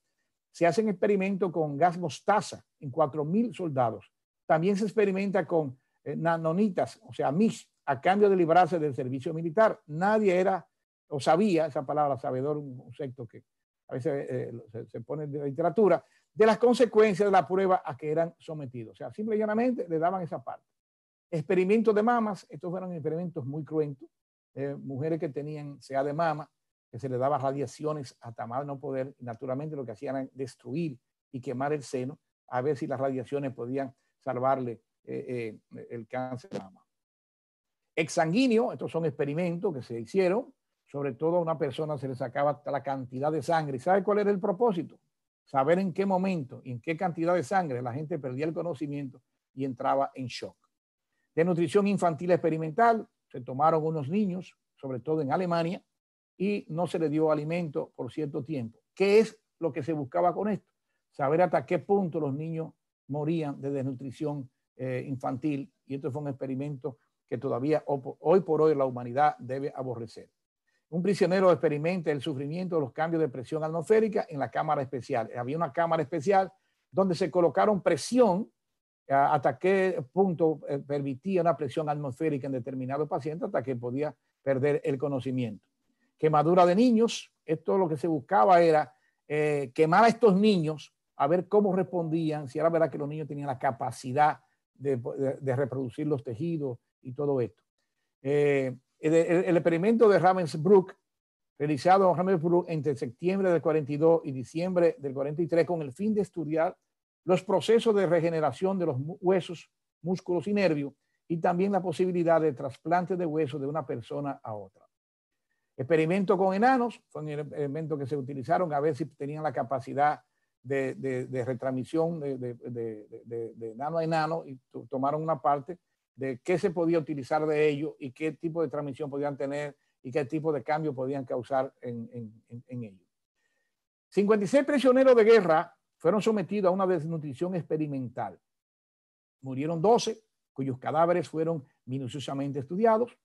se hacen experimentos con gas mostaza en 4.000 soldados. También se experimenta con eh, nanonitas, o sea, MIS, a cambio de librarse del servicio militar. Nadie era o sabía, esa palabra sabedor, un concepto que a veces eh, se, pone en literatura, de las consecuencias de la prueba a que eran sometidos. O sea, simple y llanamente le daban esa parte. Experimentos de mamas, estos fueron experimentos muy cruentos, eh, mujeres que tenían sea de mama, que se le daba radiaciones hasta más no poder, naturalmente lo que hacían era destruir y quemar el seno, a ver si las radiaciones podían salvarle eh, eh, el cáncer de mama. Exsanguíneo, estos son experimentos que se hicieron, sobre todo a una persona se le sacaba la cantidad de sangre. ¿Sabe cuál era el propósito? Saber en qué momento y en qué cantidad de sangre la gente perdía el conocimiento y entraba en shock. De nutrición infantil experimental, se tomaron unos niños, sobre todo en Alemania, y no se les dio alimento por cierto tiempo. ¿Qué es lo que se buscaba con esto? Saber hasta qué punto los niños morían de desnutrición eh, infantil. Y esto fue un experimento que todavía hoy por hoy la humanidad debe aborrecer. Un prisionero experimenta el sufrimiento de los cambios de presión atmosférica en la cámara especial. Había una cámara especial donde se colocaron presión hasta qué punto eh, permitía una presión atmosférica en determinados pacientes hasta que podía perder el conocimiento. Quemadura de niños, esto lo que se buscaba era eh, quemar a estos niños a ver cómo respondían, si era verdad que los niños tenían la capacidad de, reproducir los tejidos y todo esto. Eh, el, experimento de Ravensbrück, realizado en Ravensbrück entre septiembre del 42 y diciembre del 43, con el fin de estudiar los procesos de regeneración de los huesos, músculos y nervios, y también la posibilidad de trasplante de huesos de una persona a otra. Experimento con enanos, fue un elemento que se utilizaron a ver si tenían la capacidad de, de, retransmisión de, de, enano a enano y tomaron una parte de qué se podía utilizar de ellos y qué tipo de transmisión podían tener y qué tipo de cambio podían causar en, en, en ellos. 56 prisioneros de guerra fueron sometidos a una desnutrición experimental. Murieron 12, cuyos cadáveres fueron minuciosamente estudiados.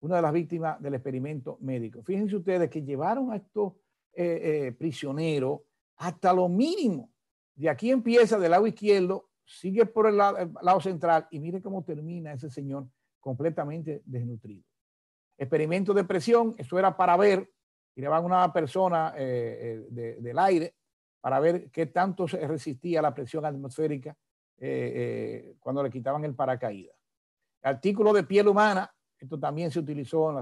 Una de las víctimas del experimento médico. Fíjense ustedes que llevaron a estos eh, eh, prisioneros hasta lo mínimo. De aquí empieza del lado izquierdo, sigue por el lado, central y mire cómo termina ese señor completamente desnutrido. Experimento de presión, eso era para ver, tiraban una persona eh, del aire para ver qué tanto se resistía la presión atmosférica eh, cuando le quitaban el paracaídas. Artículo de piel humana, esto también se utilizó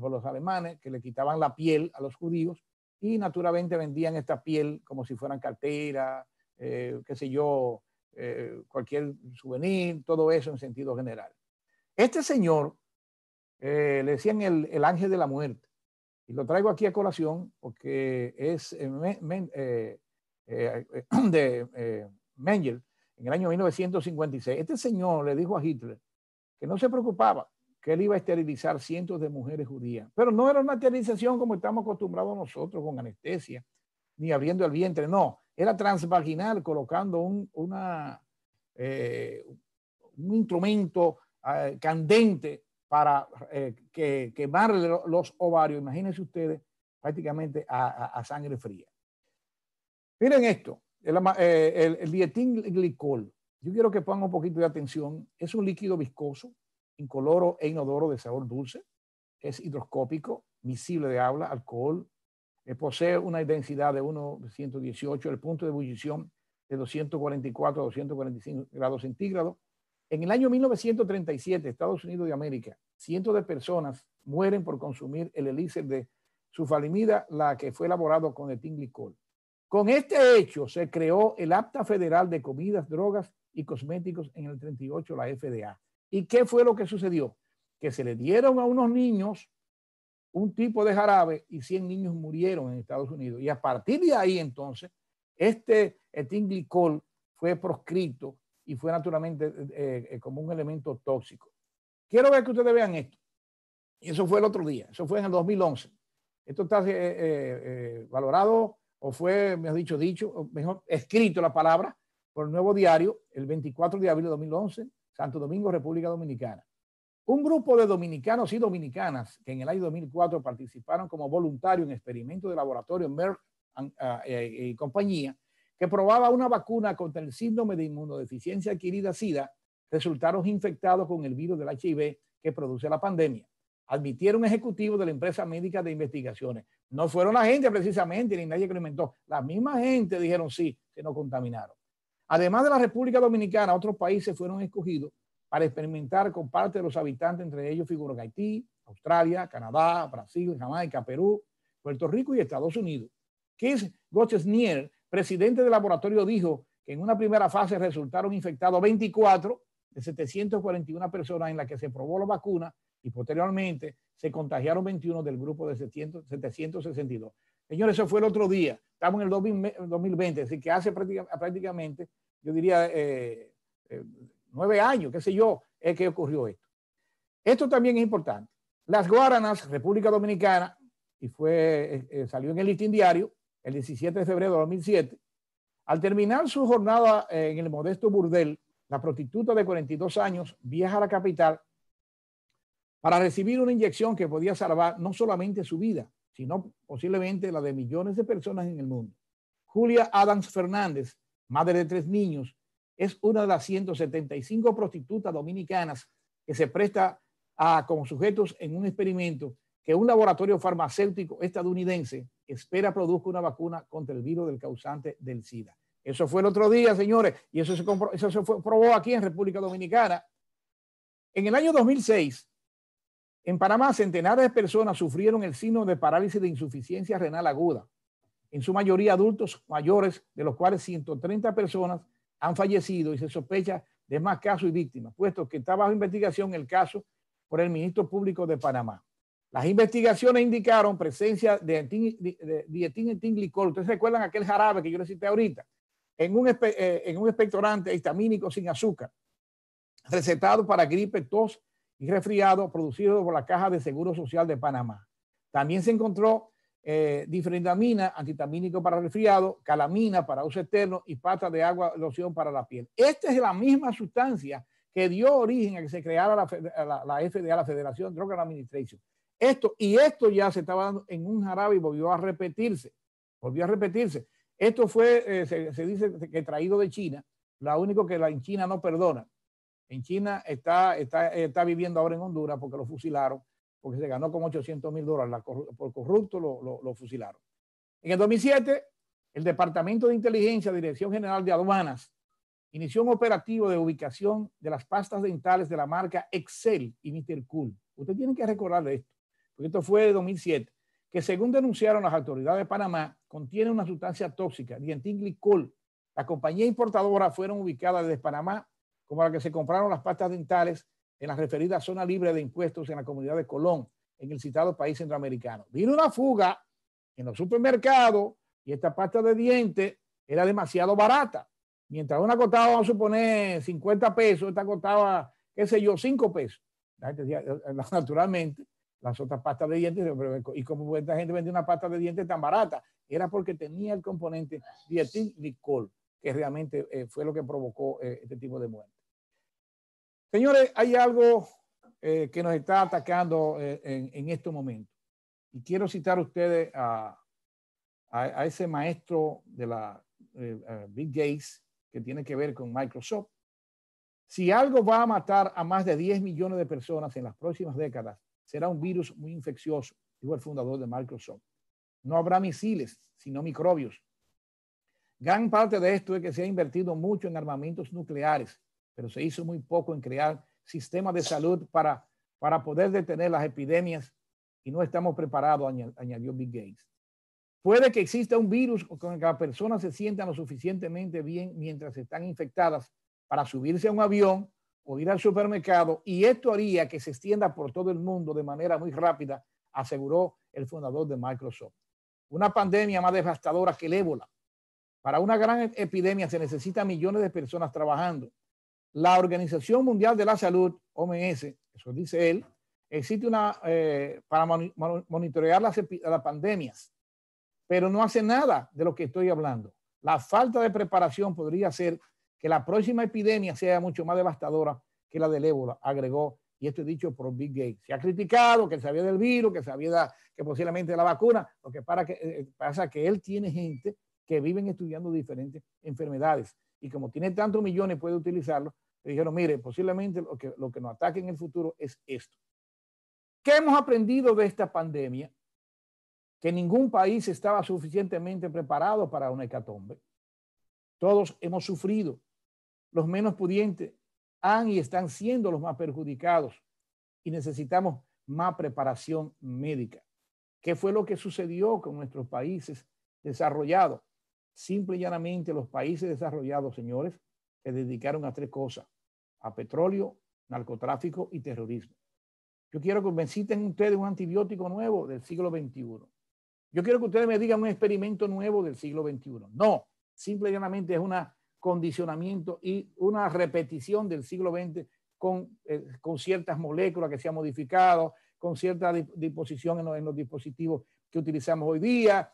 por los alemanes, que le quitaban la piel a los judíos y naturalmente vendían esta piel como si fueran cartera, eh, qué sé yo, eh, cualquier souvenir, todo eso en sentido general. Este señor eh, le decían el, ángel de la muerte. Y lo traigo aquí a colación porque es de Mengel en el año 1956. Este señor le dijo a Hitler que no se preocupaba, que él iba a esterilizar cientos de mujeres judías. Pero no era una esterilización como estamos acostumbrados nosotros con anestesia, ni abriendo el vientre, no, era transvaginal, colocando un, eh, instrumento eh, candente para eh, que, quemarle los ovarios, imagínense ustedes, prácticamente a, sangre fría. Miren esto, el, el, el dietín glicol, yo quiero que pongan un poquito de atención, es un líquido viscoso incoloro e inodoro de sabor dulce, es hidroscópico, miscible de habla, alcohol, eh, posee una densidad de 1,118, el punto de ebullición de 244 a 245 grados centígrados. En el año 1937, Estados Unidos de América, cientos de personas mueren por consumir el elixir de sufalimida, la que fue elaborado con etinglicol. Con este hecho se creó el Acta Federal de Comidas, Drogas y Cosméticos en el 38, la FDA. ¿Y qué fue lo que sucedió? Que se le dieron a unos niños un tipo de jarabe y 100 niños murieron en Estados Unidos. Y a partir de ahí entonces, este etinglicol fue proscrito y fue naturalmente eh, eh, como un elemento tóxico. Quiero ver que ustedes vean esto. Y eso fue el otro día, eso fue en el 2011. Esto está eh, valorado o fue, mejor dicho, dicho, mejor, escrito la palabra por el nuevo diario el 24 de abril de 2011 Santo Domingo, República Dominicana. Un grupo de dominicanos y dominicanas que en el año 2004 participaron como voluntarios en experimentos de laboratorio Merck eh, y compañía, que probaba una vacuna contra el síndrome de inmunodeficiencia adquirida SIDA, resultaron infectados con el virus del HIV que produce la pandemia. Admitieron ejecutivos de la empresa médica de investigaciones. No fueron la gente precisamente, ni nadie que lo inventó. La misma gente dijeron sí, que no contaminaron. Además de la República Dominicana, otros países fueron escogidos para experimentar con parte de los habitantes, entre ellos figuran Haití, Australia, Canadá, Brasil, Jamaica, Perú, Puerto Rico y Estados Unidos. Keith Gottesnier, presidente del laboratorio, dijo que en una primera fase resultaron infectados 24 de 741 personas en la que se probó la vacuna y posteriormente se contagiaron 21 del grupo de 762. Señores, eso fue el otro día. Estamos en el 2020, así que hace prácticamente, yo diría, eh, eh, nueve años, qué sé yo, es que ocurrió esto. Esto también es importante. Las Guaranas, República Dominicana, y fue, eh, salió en el listín diario el 17 de febrero de 2007, al terminar su jornada en el modesto burdel, la prostituta de 42 años viaja a la capital para recibir una inyección que podía salvar no solamente su vida, sino posiblemente la de millones de personas en el mundo. Julia Adams Fernández, madre de tres niños, es una de las 175 prostitutas dominicanas que se presta a, como sujetos en un experimento que un laboratorio farmacéutico estadounidense espera produzca una vacuna contra el virus del causante del SIDA. Eso fue el otro día, señores, y eso se, eso se probó aquí en República Dominicana. En el año 2006, en Panamá, centenares de personas sufrieron el signo de parálisis de insuficiencia renal aguda, en su mayoría adultos mayores, de los cuales 130 personas han fallecido y se sospecha de más casos y víctimas, puesto que está bajo investigación el caso por el ministro público de Panamá. Las investigaciones indicaron presencia de dietilenglicol. Ustedes recuerdan aquel jarabe que yo les cité ahorita, en un, eh, en un expectorante histamínico sin azúcar, recetado para gripe, tos y resfriado producido por la Caja de Seguro Social de Panamá. También se encontró eh, difrendamina, antitamínico para resfriado, calamina para uso externo y pasta de agua loción para la piel. Esta es la misma sustancia que dio origen a que se creara la, la, la FDA, la Federación Drug Administration. Esto, y esto ya se estaba dando en un jarabe y volvió a repetirse. Volvió a repetirse. Esto fue, eh, se, dice que traído de China. Lo único que la, en China no perdona en China está, está, está viviendo ahora en Honduras porque lo fusilaron, porque se ganó con 800 mil dólares por corrupto, lo, lo, fusilaron. En el 2007, el Departamento de Inteligencia, Dirección General de Aduanas, inició un operativo de ubicación de las pastas dentales de la marca Excel y Mr. Cool. Usted tiene que recordar esto, porque esto fue de 2007, que según denunciaron las autoridades de Panamá, contiene una sustancia tóxica, dientinglicol. La compañía importadora fueron ubicadas desde Panamá como la que se compraron las pastas dentales en la referida zona libre de impuestos en la comunidad de Colón, en el citado país centroamericano. Vino una fuga en los supermercados y esta pasta de dientes era demasiado barata. Mientras una costaba, vamos a suponer, 50 pesos, esta costaba, qué sé yo, 5 pesos. Naturalmente, las otras pastas de dientes, y como esta gente vendía una pasta de dientes tan barata, era porque tenía el componente dietilglicol, que realmente eh, fue lo que provocó eh, este tipo de muerte. Señores, hay algo eh, que nos está atacando eh, en, en estos momentos. Y quiero citar a ustedes a, a, ese maestro de la eh, Big Gates que tiene que ver con Microsoft. Si algo va a matar a más de 10 millones de personas en las próximas décadas, será un virus muy infeccioso, dijo el fundador de Microsoft. No habrá misiles, sino microbios. Gran parte de esto es que se ha invertido mucho en armamentos nucleares pero se hizo muy poco en crear sistemas de salud para, para poder detener las epidemias y no estamos preparados, añadió Bill Gates. Puede que exista un virus con el que las personas se sientan lo suficientemente bien mientras están infectadas para subirse a un avión o ir al supermercado y esto haría que se extienda por todo el mundo de manera muy rápida, aseguró el fundador de Microsoft. Una pandemia más devastadora que el ébola. Para una gran epidemia se necesitan millones de personas trabajando la Organización Mundial de la Salud, OMS, eso dice él, existe una eh, para monitorear las, pandemias, pero no hace nada de lo que estoy hablando. La falta de preparación podría hacer que la próxima epidemia sea mucho más devastadora que la del ébola, agregó, y esto es dicho por Big Gates. Se ha criticado que sabía del virus, que sabía que posiblemente de la vacuna, lo que para que, eh, pasa que él tiene gente que viven estudiando diferentes enfermedades y como tiene tantos millones puede utilizarlo dijeron, mire, posiblemente lo que, lo que nos ataque en el futuro es esto. ¿Qué hemos aprendido de esta pandemia? Que ningún país estaba suficientemente preparado para una hecatombe. Todos hemos sufrido. Los menos pudientes han y están siendo los más perjudicados y necesitamos más preparación médica. ¿Qué fue lo que sucedió con nuestros países desarrollados? Simple y llanamente los países desarrollados, señores, se dedicaron a tres cosas a petróleo, narcotráfico y terrorismo. Yo quiero que me citen ustedes un antibiótico nuevo del siglo XXI. Yo quiero que ustedes me digan un experimento nuevo del siglo XXI. No, simple y llanamente es un condicionamiento y una repetición del siglo XX con, eh, con ciertas moléculas que se han modificado, con cierta disposición en en los dispositivos que utilizamos hoy día,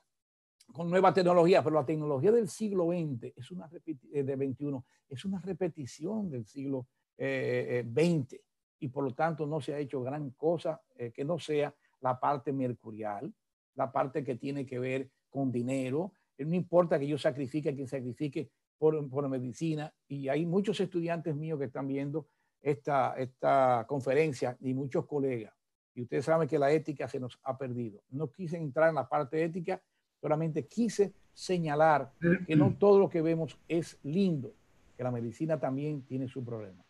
con nueva tecnología, pero la tecnología del siglo XX es una eh, de 21 es una repetición del siglo XX eh, eh, y por lo tanto no se ha hecho gran cosa que no sea la parte mercurial, la parte que tiene que ver con dinero. No importa que yo sacrifique a quien sacrifique por, por medicina y hay muchos estudiantes míos que están viendo esta, esta conferencia y muchos colegas. Y ustedes saben que la ética se nos ha perdido. No quise entrar en la parte ética Solamente quise señalar que no todo lo que vemos es lindo, que la medicina también tiene su problema.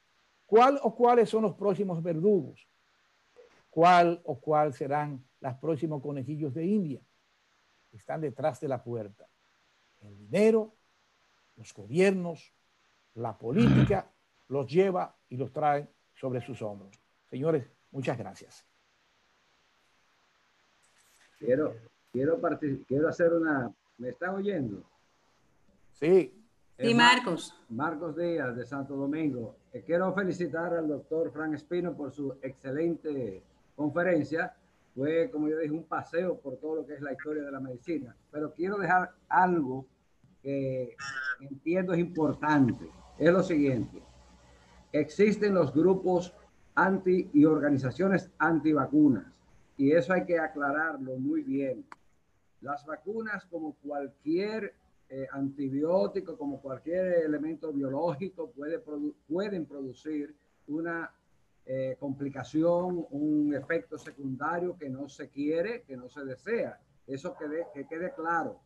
¿Cuál o cuáles son los próximos verdugos? ¿Cuál o cuál serán los próximos conejillos de India? Están detrás de la puerta. El dinero, los gobiernos, la política los lleva y los trae sobre sus hombros. Señores, muchas gracias. Quiero, Quiero, quiero hacer una... ¿Me están oyendo? Sí. Sí, Marcos. Marcos Díaz de Santo Domingo. Eh, quiero felicitar al doctor Frank Espino por su excelente conferencia. Fue, como yo dije, un paseo por todo lo que es la historia de la medicina. Pero quiero dejar algo que entiendo es importante. Es lo siguiente. Existen los grupos anti y organizaciones antivacunas. Y eso hay que aclararlo muy bien. Las vacunas, como cualquier eh, antibiótico, como cualquier elemento biológico, puede pueden producir una eh, complicación, un efecto secundario que no se quiere, que no se desea. Eso que quede claro.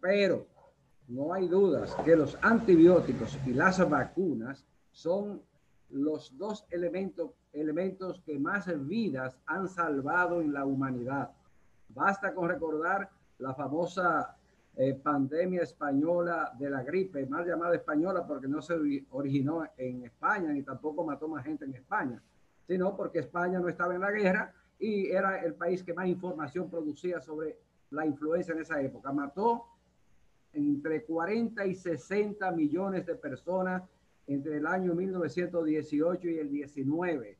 Pero no hay dudas que los antibióticos y las vacunas son los dos elementos, elementos que más vidas han salvado en la humanidad. Basta con recordar la famosa eh, pandemia española de la gripe, más llamada española porque no se originó en España ni tampoco mató más gente en España, sino porque España no estaba en la guerra y era el país que más información producía sobre la influenza en esa época. Mató entre 40 y 60 millones de personas entre el año 1918 y el 19.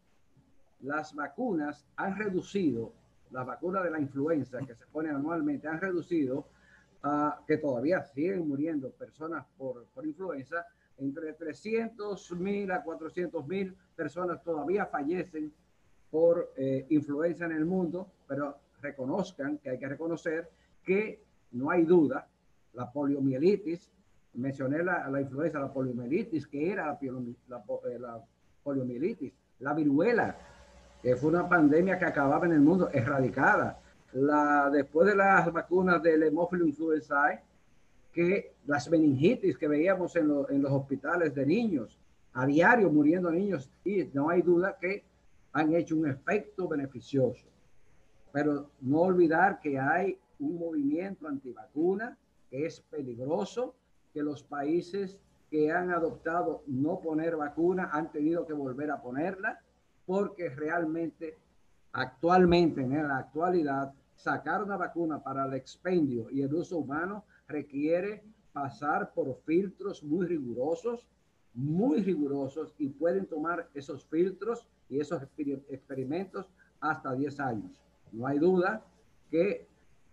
Las vacunas han reducido las vacunas de la influenza que se ponen anualmente han reducido a que todavía siguen muriendo personas por, por influenza. Entre 300 mil a 400 mil personas todavía fallecen por eh, influenza en el mundo, pero reconozcan que hay que reconocer que no hay duda, la poliomielitis, mencioné la, la influenza, la poliomielitis, que era la, eh, poliomielitis, la viruela, que fue una pandemia que acababa en el mundo, erradicada. La, después de las vacunas del hemófilo influenzae, que las meningitis que veíamos en, en los hospitales de niños, a diario muriendo niños, y no hay duda que han hecho un efecto beneficioso. Pero no olvidar que hay un movimiento antivacuna que es peligroso, que los países que han adoptado no poner vacuna han tenido que volver a ponerla porque realmente actualmente, en la actualidad, sacar una vacuna para el expendio y el uso humano requiere pasar por filtros muy rigurosos, muy rigurosos y pueden tomar esos filtros y esos experimentos hasta 10 años. No hay duda que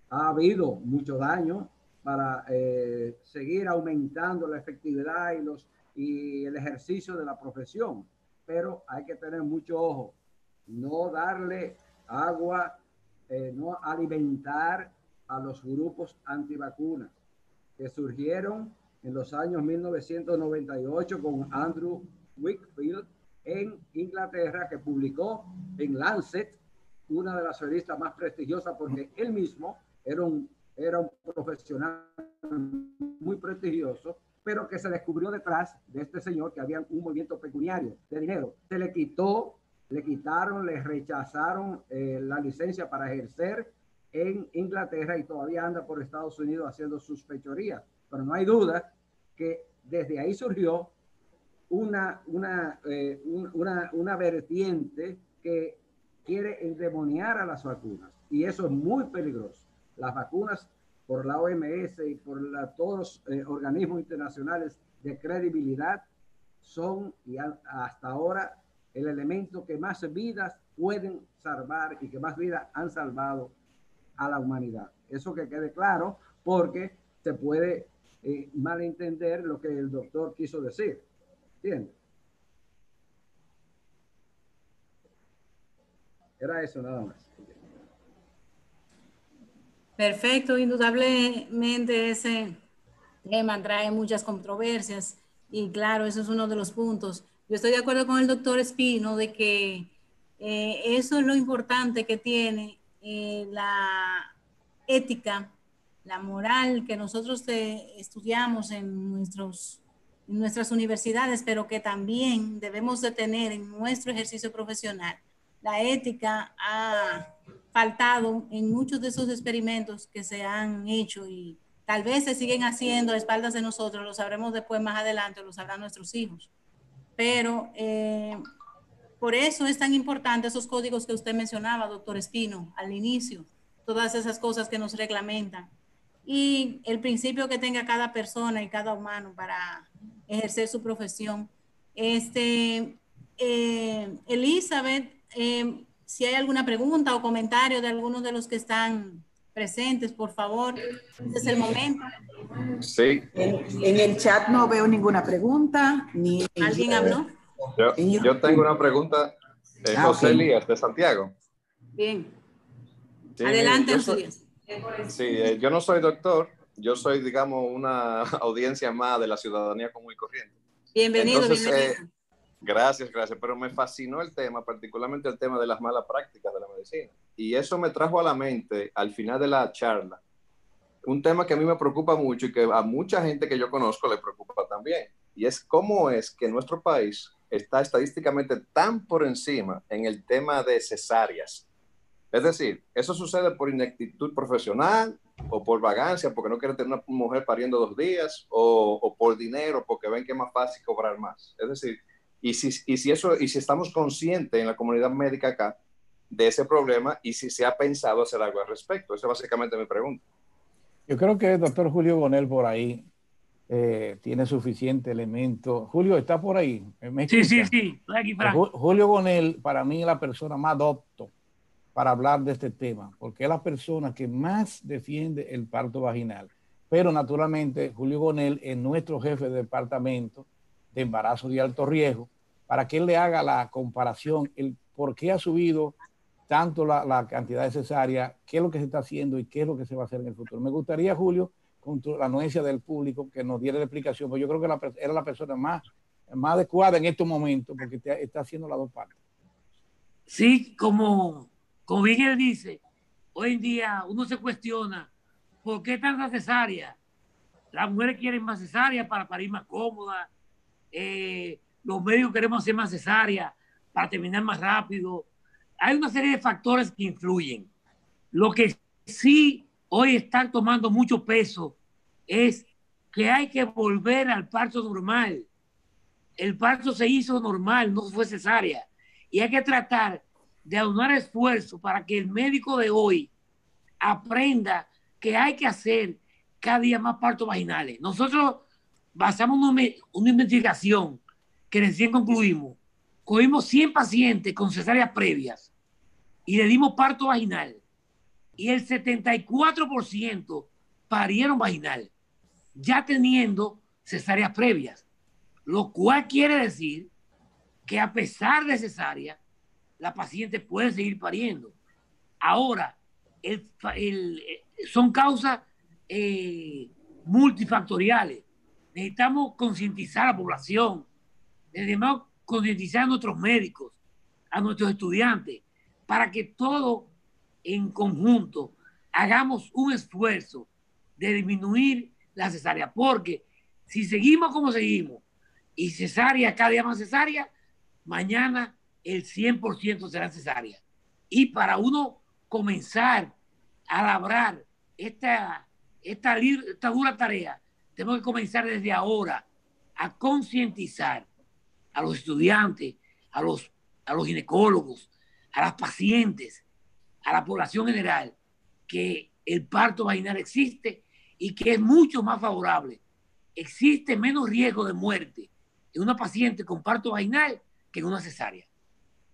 ha habido mucho daño para eh, seguir aumentando la efectividad y, los, y el ejercicio de la profesión. Pero hay que tener mucho ojo, no darle agua, eh, no alimentar a los grupos antivacunas que surgieron en los años 1998 con Andrew Wickfield en Inglaterra, que publicó en Lancet, una de las revistas más prestigiosas, porque él mismo era un, era un profesional muy prestigioso pero que se descubrió detrás de este señor que había un movimiento pecuniario de dinero. Se le quitó, le quitaron, le rechazaron eh, la licencia para ejercer en Inglaterra y todavía anda por Estados Unidos haciendo sus fechorías. Pero no hay duda que desde ahí surgió una, una, eh, una, una vertiente que quiere endemoniar a las vacunas. Y eso es muy peligroso. Las vacunas por la OMS y por todos los eh, organismos internacionales de credibilidad son y hasta ahora el elemento que más vidas pueden salvar y que más vidas han salvado a la humanidad. Eso que quede claro porque se puede eh, malentender lo que el doctor quiso decir. ¿Entiendes? Era eso nada más. Perfecto, indudablemente ese tema trae muchas controversias y claro, eso es uno de los puntos. Yo estoy de acuerdo con el doctor Espino de que eh, eso es lo importante que tiene eh, la ética, la moral que nosotros eh, estudiamos en, nuestros, nuestras universidades, pero que también debemos de tener en nuestro ejercicio profesional. La ética ha faltado en muchos de esos experimentos que se han hecho y tal vez se siguen haciendo a espaldas de nosotros, lo sabremos después más adelante, lo sabrán nuestros hijos. Pero eh, por eso es tan importante esos códigos que usted mencionaba, doctor Espino, al inicio, todas esas cosas que nos reglamentan y el principio que tenga cada persona y cada humano para ejercer su profesión. Este, eh, Elizabeth, eh, si hay alguna pregunta o comentario de algunos de los que están presentes, por favor, este es el momento. Sí. En, el chat no veo ninguna pregunta. Ni ¿Alguien habló? Yo, tengo una pregunta. Eh, ah, José Elías, de Santiago. Bien. Adelante, José Elías. Sí, eh, yo no soy doctor, yo soy, digamos, una audiencia más de la ciudadanía común y corriente. Bienvenido, bienvenido. Eh, Gracias, gracias. Pero me fascinó el tema, particularmente el tema de las malas prácticas de la medicina. Y eso me trajo a la mente al final de la charla un tema que a mí me preocupa mucho y que a mucha gente que yo conozco le preocupa también. Y es cómo es que nuestro país está estadísticamente tan por encima en el tema de cesáreas. Es decir, eso sucede por ineptitud profesional o por vagancia, porque no quieren tener una mujer pariendo dos días, o, o por dinero, porque ven que es más fácil cobrar más. Es decir, y si, y si, eso, y si estamos conscientes en la comunidad médica acá de ese problema y si se ha pensado hacer algo al respecto. Esa es básicamente mi pregunta. Yo creo que el doctor Julio Gonel por ahí eh, tiene suficiente elemento. Julio, ¿está por ahí? sí, sí, sí, aquí, Julio Gonel para mí es la persona más adopto para hablar de este tema, porque es la persona que más defiende el parto vaginal. Pero naturalmente Julio Gonel es nuestro jefe de departamento de embarazo de alto riesgo para que él le haga la comparación, el por qué ha subido tanto la, cantidad de cesárea, qué es lo que se está haciendo y qué es lo que se va a hacer en el futuro. Me gustaría, Julio, con la anuencia del público, que nos diera la explicación, porque yo creo que era la persona más, más adecuada en estos momentos, porque está haciendo las dos partes. Sí, como, como bien él dice, hoy en día uno se cuestiona por qué tanta cesárea. Las mujeres quieren más cesárea para parir más cómoda. Eh, los médicos queremos hacer más cesárea para terminar más rápido. Hay una serie de factores que influyen. Lo que sí hoy están tomando mucho peso es que hay que volver al parto normal. El parto se hizo normal, no fue cesárea. Y hay que tratar de aunar esfuerzo para que el médico de hoy aprenda que hay que hacer cada día más partos vaginales. Nosotros basamos una, una investigación que recién concluimos, cogimos 100 pacientes con cesáreas previas y le dimos parto vaginal y el 74% parieron vaginal, ya teniendo cesáreas previas, lo cual quiere decir que a pesar de cesárea, la paciente puede seguir pariendo. Ahora, el, son causas eh, multifactoriales. Necesitamos concientizar a la población, Debemos concientizar a nuestros médicos, a nuestros estudiantes, para que todos en conjunto hagamos un esfuerzo de disminuir la cesárea, porque si seguimos como seguimos y cesárea cada día más cesárea, mañana el 100% será cesárea. Y para uno comenzar a labrar esta, esta, esta dura tarea, tenemos que comenzar desde ahora a concientizar a los estudiantes, a los, a los ginecólogos, a las pacientes, a la población general, que el parto vaginal existe y que es mucho más favorable. Existe menos riesgo de muerte en una paciente con parto vaginal que en una cesárea.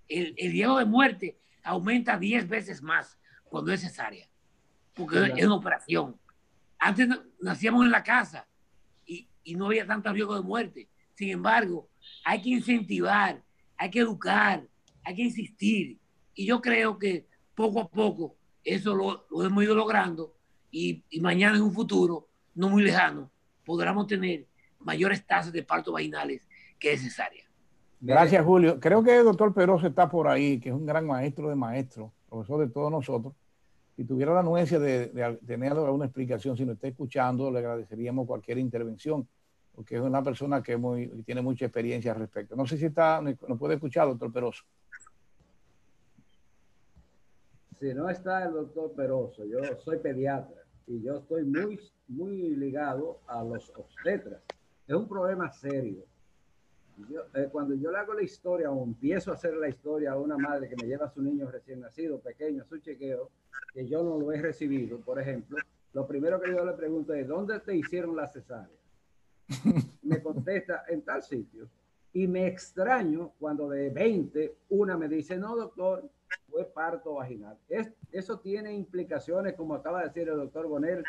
El, el riesgo de muerte aumenta 10 veces más cuando es cesárea, porque es una operación. Antes nacíamos en la casa y, no había tanto riesgo de muerte. Sin embargo, hay que incentivar, hay que educar, hay que insistir. Y yo creo que poco a poco eso lo, hemos ido logrando y, mañana en un futuro no muy lejano podremos tener mayores tasas de parto vaginales que es. Gracias, Julio. Creo que el doctor Peroso está por ahí, que es un gran maestro de maestros, profesor de todos nosotros. Si tuviera la anuencia de, tener alguna explicación, si nos está escuchando, le agradeceríamos cualquier intervención, porque es una persona que tiene mucha experiencia al respecto. No sé si está, nos puede escuchar, doctor Peroso. Si no está el doctor Peroso, yo soy pediatra y yo estoy muy, muy ligado a los obstetras. Es un problema serio. Yo, eh, cuando yo le hago la historia o empiezo a hacer la historia a una madre que me lleva a su niño recién nacido, pequeño, a su chequeo, que yo no lo he recibido, por ejemplo, lo primero que yo le pregunto es, ¿dónde te hicieron la cesárea? Me contesta, en tal sitio. Y me extraño cuando de 20, una me dice, no, doctor, fue parto vaginal. Es, eso tiene implicaciones, como acaba de decir el doctor Bonel,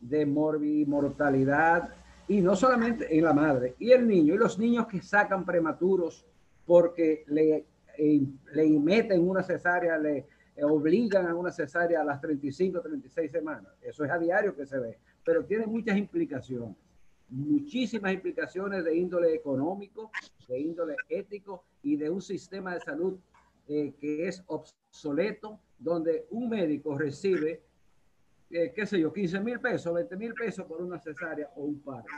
de mortalidad, y no solamente en la madre, y el niño, y los niños que sacan prematuros porque le, eh, le meten una cesárea, le obligan a una cesárea a las 35, 36 semanas. Eso es a diario que se ve, pero tiene muchas implicaciones, muchísimas implicaciones de índole económico, de índole ético y de un sistema de salud eh, que es obsoleto, donde un médico recibe eh, qué sé yo, 15 mil pesos, 20 mil pesos por una cesárea o un parto.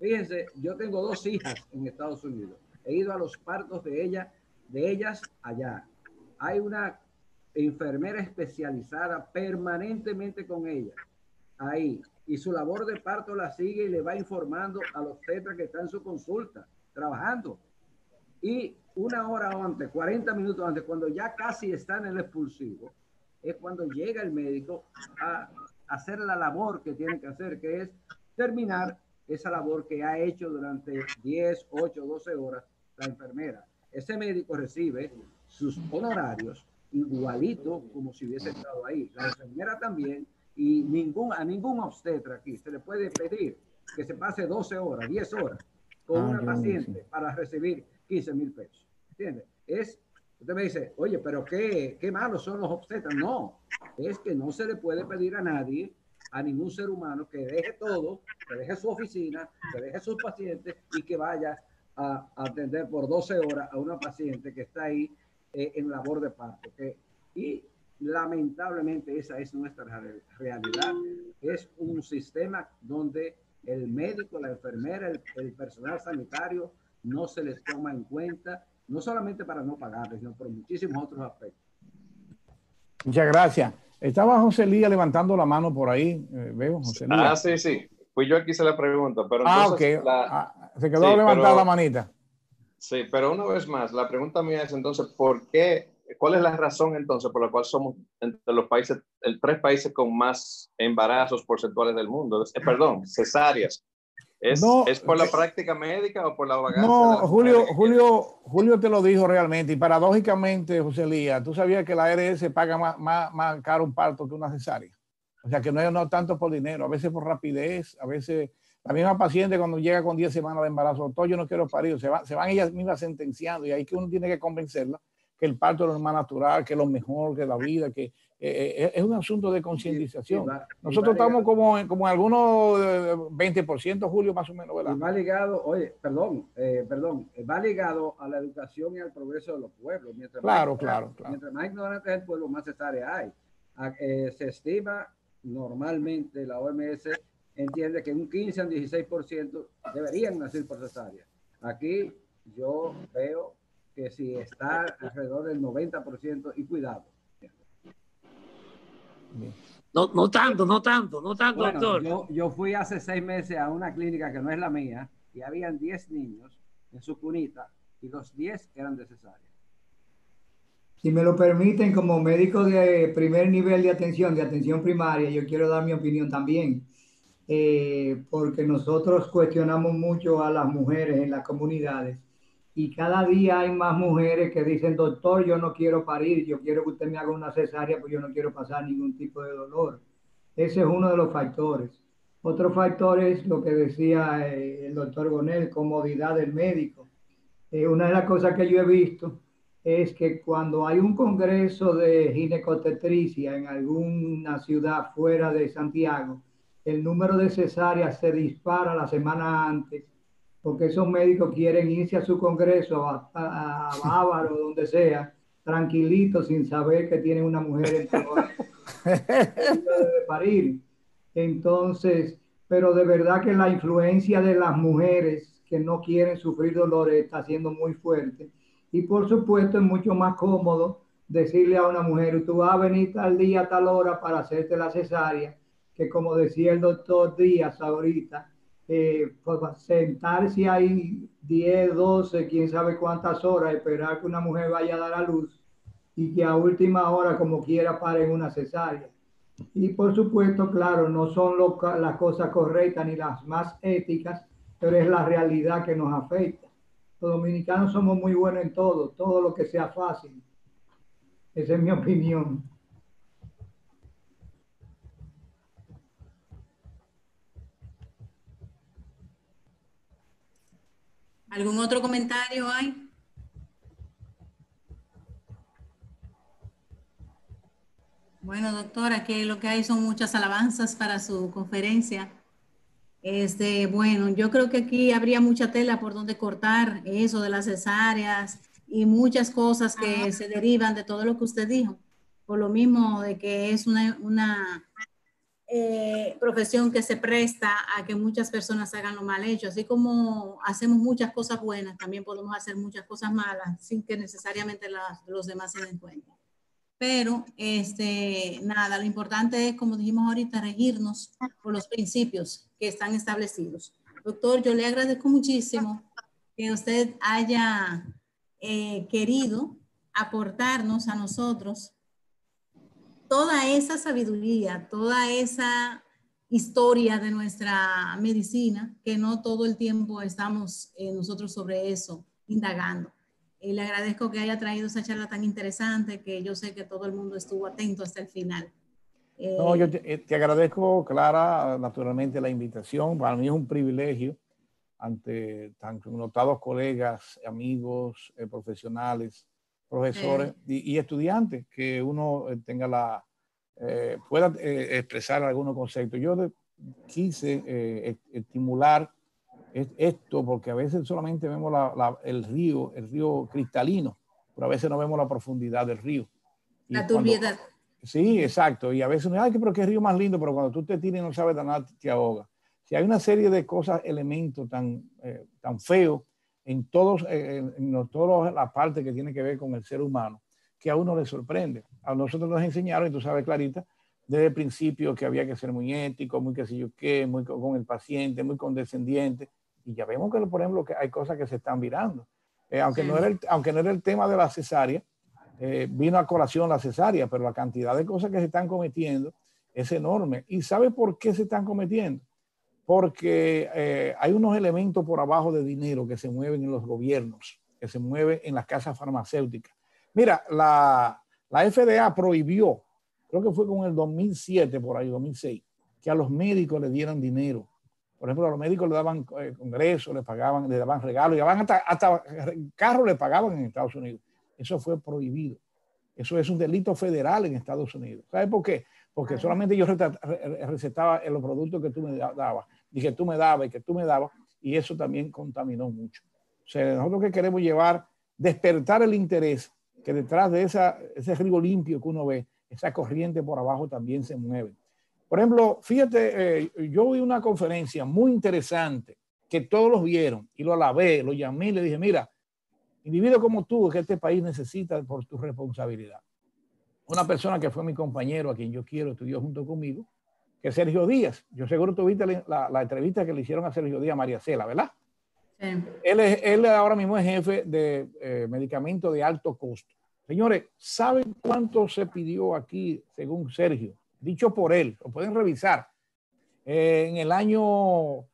Fíjense, yo tengo dos hijas en Estados Unidos. He ido a los partos de, ella, de ellas allá. Hay una enfermera especializada permanentemente con ella ahí. Y su labor de parto la sigue y le va informando a los tetras que están en su consulta, trabajando. Y una hora antes, 40 minutos antes, cuando ya casi están en el expulsivo, es cuando llega el médico a hacer la labor que tiene que hacer, que es terminar esa labor que ha hecho durante 10, 8, 12 horas la enfermera. Ese médico recibe sus honorarios igualito como si hubiese estado ahí. La enfermera también y ningún, a ningún obstetra aquí se le puede pedir que se pase 12 horas, 10 horas con ah, una paciente para recibir 15 mil pesos. Es Usted me dice, oye, pero qué, qué malos son los obstetras. No, es que no se le puede pedir a nadie, a ningún ser humano, que deje todo, que deje su oficina, que deje sus pacientes y que vaya a, atender por 12 horas a una paciente que está ahí eh, en labor de parto. y lamentablemente esa es nuestra realidad. Es un sistema donde el médico, la enfermera, el, el personal sanitario no se les toma en cuenta no solamente para no pagarles, sino por muchísimos otros aspectos. Muchas gracias. Estaba José Lía levantando la mano por ahí, eh, veo, José Lía. Ah, sí, sí. Fui yo el que hice la pregunta, pero ah, ok. Ah, se quedó levantada la manita. Sí, pero una vez más, la pregunta mía es entonces, ¿por qué? ¿Cuál es la razón entonces por la cual somos entre los países, el tres países con más embarazos porcentuales del mundo? Eh, perdón, cesáreas. ¿Es, no, ¿Es, por la práctica médica o por la vagancia? No, Julio, Julio, Julio te lo dijo realmente y paradójicamente, José Lía, tú sabías que la ARS paga más, más, más, caro un parto que una cesárea. O sea, que no es no tanto por dinero, a veces por rapidez, a veces la misma paciente cuando llega con 10 semanas de embarazo, todo yo no quiero parir, se, va, se van ellas mismas sentenciando y ahí que uno tiene que convencerla que el parto es lo más natural, que es lo mejor, que la vida, que eh, eh, es un asunto de concientización. Nosotros estamos como, como en algunos 20%, Julio, más o menos, ¿verdad? va ligado, oye, perdón, eh, perdón, va ligado a la educación y al progreso de los pueblos. Mientras claro, más, claro, claro. Mientras más ignorante es el pueblo, más cesárea hay. Ah, se estima normalmente, la OMS entiende que un 15 al 16% deberían nacer por cesárea. Aquí yo veo que si está alrededor del 90% y cuidado no, no tanto, no tanto, no tanto, doctor. Yo, yo, fui hace seis meses a una clínica que no es la mía y habían 10 niños en su cunita y los 10 eran de cesárea. Si me lo permiten, como médico de primer nivel de atención, de atención primaria, yo quiero dar mi opinión también, eh, porque nosotros cuestionamos mucho a las mujeres en las comunidades y cada día hay más mujeres que dicen, doctor, yo no quiero parir, yo quiero que usted me haga una cesárea, pues yo no quiero pasar ningún tipo de dolor. Ese es uno de los factores. Otro factor es lo que decía eh, el doctor Gonel, comodidad del médico. Eh, una de las cosas que yo he visto es que cuando hay un congreso de ginecotetricia en alguna ciudad fuera de Santiago, el número de cesáreas se dispara la semana antes, porque esos médicos quieren irse a su congreso, a, a, Bávaro, donde sea, tranquilitos, sin saber que tienen una mujer en de parir. Entonces, pero de verdad que la influencia de las mujeres que no quieren sufrir dolores está siendo muy fuerte. Y por supuesto es mucho más cómodo decirle a una mujer, tú vas a venir tal día, tal hora para hacerte la cesárea, que como decía el doctor Díaz ahorita, eh, pues sentarse ahí 10, 12, quién sabe cuántas horas, esperar que una mujer vaya a dar a luz y que a última hora como quiera paren una cesárea. Y por supuesto, claro, no son las cosas correctas ni las más éticas, pero es la realidad que nos afecta. Los dominicanos somos muy buenos en todo, todo lo que sea fácil. Esa es mi opinión. ¿Algún otro comentario hay? Bueno, doctora, aquí lo que hay son muchas alabanzas para su conferencia. Este, bueno, yo creo que aquí habría mucha tela por donde cortar eso de las cesáreas y muchas cosas que se derivan de todo lo que usted dijo. Por lo mismo de que es una, una eh, profesión que se presta a que muchas personas hagan lo mal hecho. Así como hacemos muchas cosas buenas, también podemos hacer muchas cosas malas sin que necesariamente los demás se den. Pero, este, nada, lo importante es, como dijimos ahorita, regirnos por los principios que están establecidos. Doctor, yo le agradezco muchísimo que usted haya eh, querido aportarnos a nosotros toda esa sabiduría, toda esa historia de nuestra medicina, que no todo el tiempo estamos eh, nosotros sobre eso indagando. Y le agradezco que haya traído esa charla tan interesante que yo sé que todo el mundo estuvo atento hasta el final. no, yo te, te, agradezco, Clara, naturalmente la invitación. Para mí es un privilegio ante tan notados colegas, amigos, eh, profesionales, profesores y, y, estudiantes que uno eh, tenga la, eh, pueda eh, expresar algunos conceptos. Yo de, quise eh, estimular esto porque a veces solamente vemos la, el río, el río cristalino, pero a veces no vemos la profundidad del río. la turbiedad. Sí, exacto. Y a veces, ay, pero qué río más lindo, pero cuando tú te tiras y no sabes de nada, te ahoga. Si hay una serie de cosas, elementos tan, tan feos en todos, en, en todas las partes que tienen que ver con el ser humano, que a uno le sorprende. A nosotros nos enseñaron, y tú sabes, Clarita, desde el principio que había que ser muy ético, muy qué sé yo qué, muy con el paciente, muy condescendiente y ya vemos que, por ejemplo, que hay cosas que se están virando. Eh, aunque, no era el, aunque no era el tema de la cesárea, eh, vino a colación la cesárea, pero la cantidad de cosas que se están cometiendo es enorme. ¿Y sabe por qué se están cometiendo? Porque eh, hay unos elementos por abajo de dinero que se mueven en los gobiernos, que se mueven en las casas farmacéuticas. Mira, la, la FDA prohibió, creo que fue con el 2007, por ahí, 2006, que a los médicos le dieran dinero por ejemplo, a los médicos le daban eh, congresos, le pagaban, le daban regalos, y hasta, hasta carros le pagaban en Estados Unidos. Eso fue prohibido. Eso es un delito federal en Estados Unidos. ¿Sabes por qué? Porque solamente yo recetaba los productos que tú me dabas, y que tú me dabas, y que tú me dabas, y eso también contaminó mucho. O sea, nosotros que queremos llevar, despertar el interés, que detrás de esa, ese río limpio que uno ve, esa corriente por abajo también se mueve. Por ejemplo, fíjate, eh, yo vi una conferencia muy interesante que todos los vieron y lo alabé, lo llamé y le dije, mira, individuo como tú que este país necesita por tu responsabilidad. Una persona que fue mi compañero, a quien yo quiero, estudió junto conmigo, que Sergio Díaz. Yo seguro tuviste la, la, entrevista que le hicieron a Sergio Díaz a María Cela, ¿verdad? Él, es, él ahora mismo es jefe de eh, medicamentos de alto costo. Señores, ¿saben cuánto se pidió aquí, según Sergio? Dicho por él, lo pueden revisar. Eh, en el año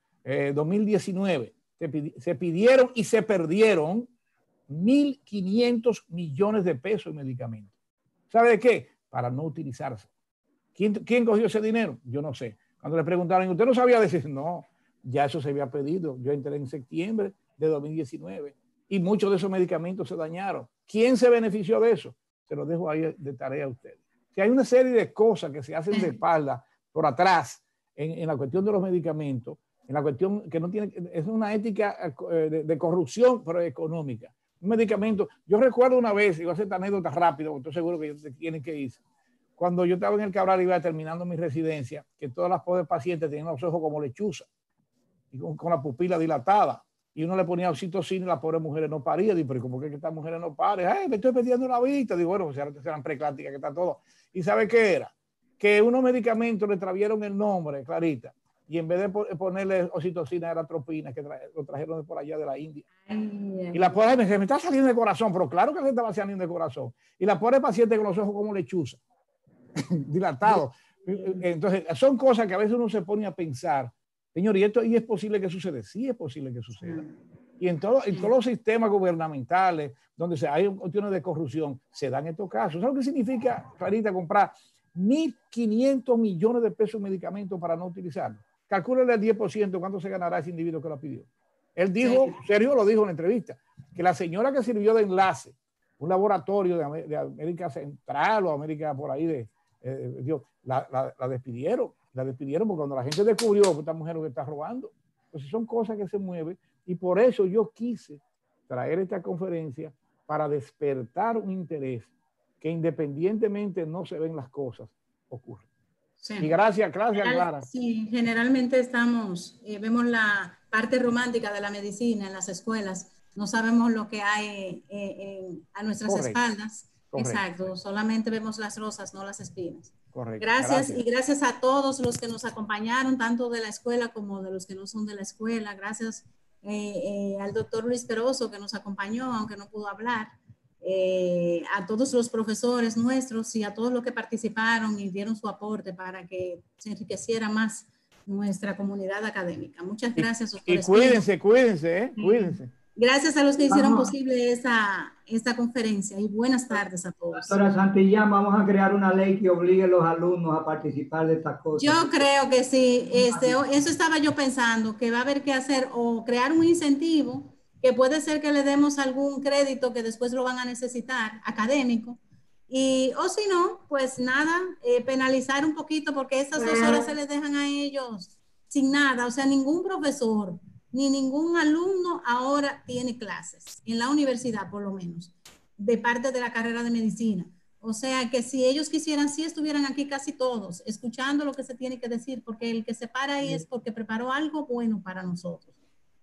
2019 se, se, pidieron y se perdieron 1.500 millones de pesos en medicamentos. ¿Sabe de qué? Para no utilizarse. ¿Quién, ¿Quién cogió ese dinero? Yo no sé. Cuando le preguntaron, ¿usted no sabía decir? No, ya eso se había pedido. Yo entré en septiembre de 2019 y muchos de esos medicamentos se dañaron. ¿Quién se benefició de eso? Se lo dejo ahí de tarea a ustedes. Si hay una serie de cosas que se hacen de espalda, por atrás, en, en la cuestión de los medicamentos, en la cuestión que no tiene, es una ética eh, de, de corrupción, pero económica. Un medicamento, yo recuerdo una vez, y voy a hacer esta anécdota rápido, porque estoy seguro que tienen que ir. Cuando yo estaba en el Cabral y iba terminando mi residencia, que todas las pobres pacientes tenían los ojos como lechuza y con, con la pupila dilatada. Y uno le ponía oxitocina y las pobres mujeres no parían. Digo, pero ¿cómo que estas mujeres no paren? Ay, me estoy perdiendo la vista. Digo, bueno, pues serán precláticas que está todo. ¿Y sabe qué era? Que unos medicamentos le travieron el nombre, Clarita, y en vez de ponerle oxitocina era tropina, que tra lo trajeron de por allá de la India. Ay, y la pobre me, me está saliendo de corazón, pero claro que se estaba saliendo de corazón. Y la pobre paciente con los ojos como lechuza, dilatados. Entonces, son cosas que a veces uno se pone a pensar, señor, ¿y esto y es posible que suceda? Sí, es posible que suceda. Y en, todo, en todos los sistemas gubernamentales, donde se, hay cuestiones de corrupción, se dan estos casos. ¿Sabes lo que significa, Clarita, comprar 1.500 millones de pesos en medicamentos para no utilizarlos? Calcúlele el 10%, ¿cuánto se ganará ese individuo que lo pidió? Él dijo. Sergio lo dijo en la entrevista, que la señora que sirvió de enlace, un laboratorio de América Central o América por ahí, de, eh, Dios, la, la, la, despidieron. La despidieron porque cuando la gente descubrió que esta mujer lo está robando. Entonces son cosas que se mueven y por eso yo quise traer esta conferencia para despertar un interés que independientemente no se ven las cosas, ocurre. Sí. Y gracias, gracias, Clara. Sí, generalmente estamos, eh, vemos la parte romántica de la medicina en las escuelas, no sabemos lo que hay eh, en, a nuestras Correcto. espaldas. Correcto. Exacto, solamente vemos las rosas, no las espinas. Correcto. Gracias, gracias, y gracias a todos los que nos acompañaron, tanto de la escuela como de los que no son de la escuela. Gracias eh, al doctor Luis Peroso que nos acompañó, aunque no pudo hablar. Eh, a todos los profesores nuestros y a todos los que participaron y dieron su aporte para que se enriqueciera más nuestra comunidad académica. Muchas gracias. Y, y cuídense, cuídense, ¿eh? cuídense. Gracias a los que hicieron vamos. posible esta, esta conferencia y buenas tardes a todos. Doctora Santillán, vamos a crear una ley que obligue a los alumnos a participar de estas cosas. Yo creo que sí, este, eso estaba yo pensando, que va a haber que hacer o crear un incentivo que puede ser que le demos algún crédito que después lo van a necesitar, académico, y, o si no, pues nada, eh, penalizar un poquito porque esas dos horas se les dejan a ellos sin nada, o sea, ningún profesor ni ningún alumno ahora tiene clases, en la universidad por lo menos, de parte de la carrera de medicina. O sea que si ellos quisieran, sí estuvieran aquí casi todos, escuchando lo que se tiene que decir, porque el que se para ahí es porque preparó algo bueno para nosotros.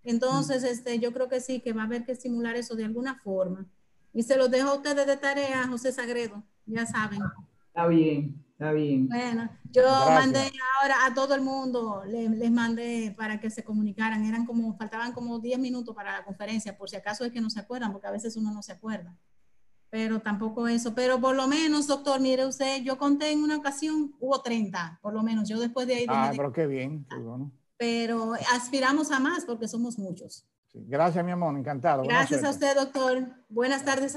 Entonces, este, yo creo que sí, que va a haber que estimular eso de alguna forma. Y se los dejo a ustedes de tarea, José Sagredo, ya saben. Está bien, está bien. Bueno, yo Gracias. mandé ahora a todo el mundo, les, les, mandé para que se comunicaran. Eran como, faltaban como 10 minutos para la conferencia, por si acaso es que no se acuerdan, porque a veces uno no se acuerda. Pero tampoco eso. Pero por lo menos, doctor, mire usted, yo conté en una ocasión, hubo 30, por lo menos. Yo después de ahí... Ah, pero qué bien, qué bueno pero aspiramos a más porque somos muchos. Sí, gracias, mi amor, encantado. Gracias a usted, doctor. Buenas tardes.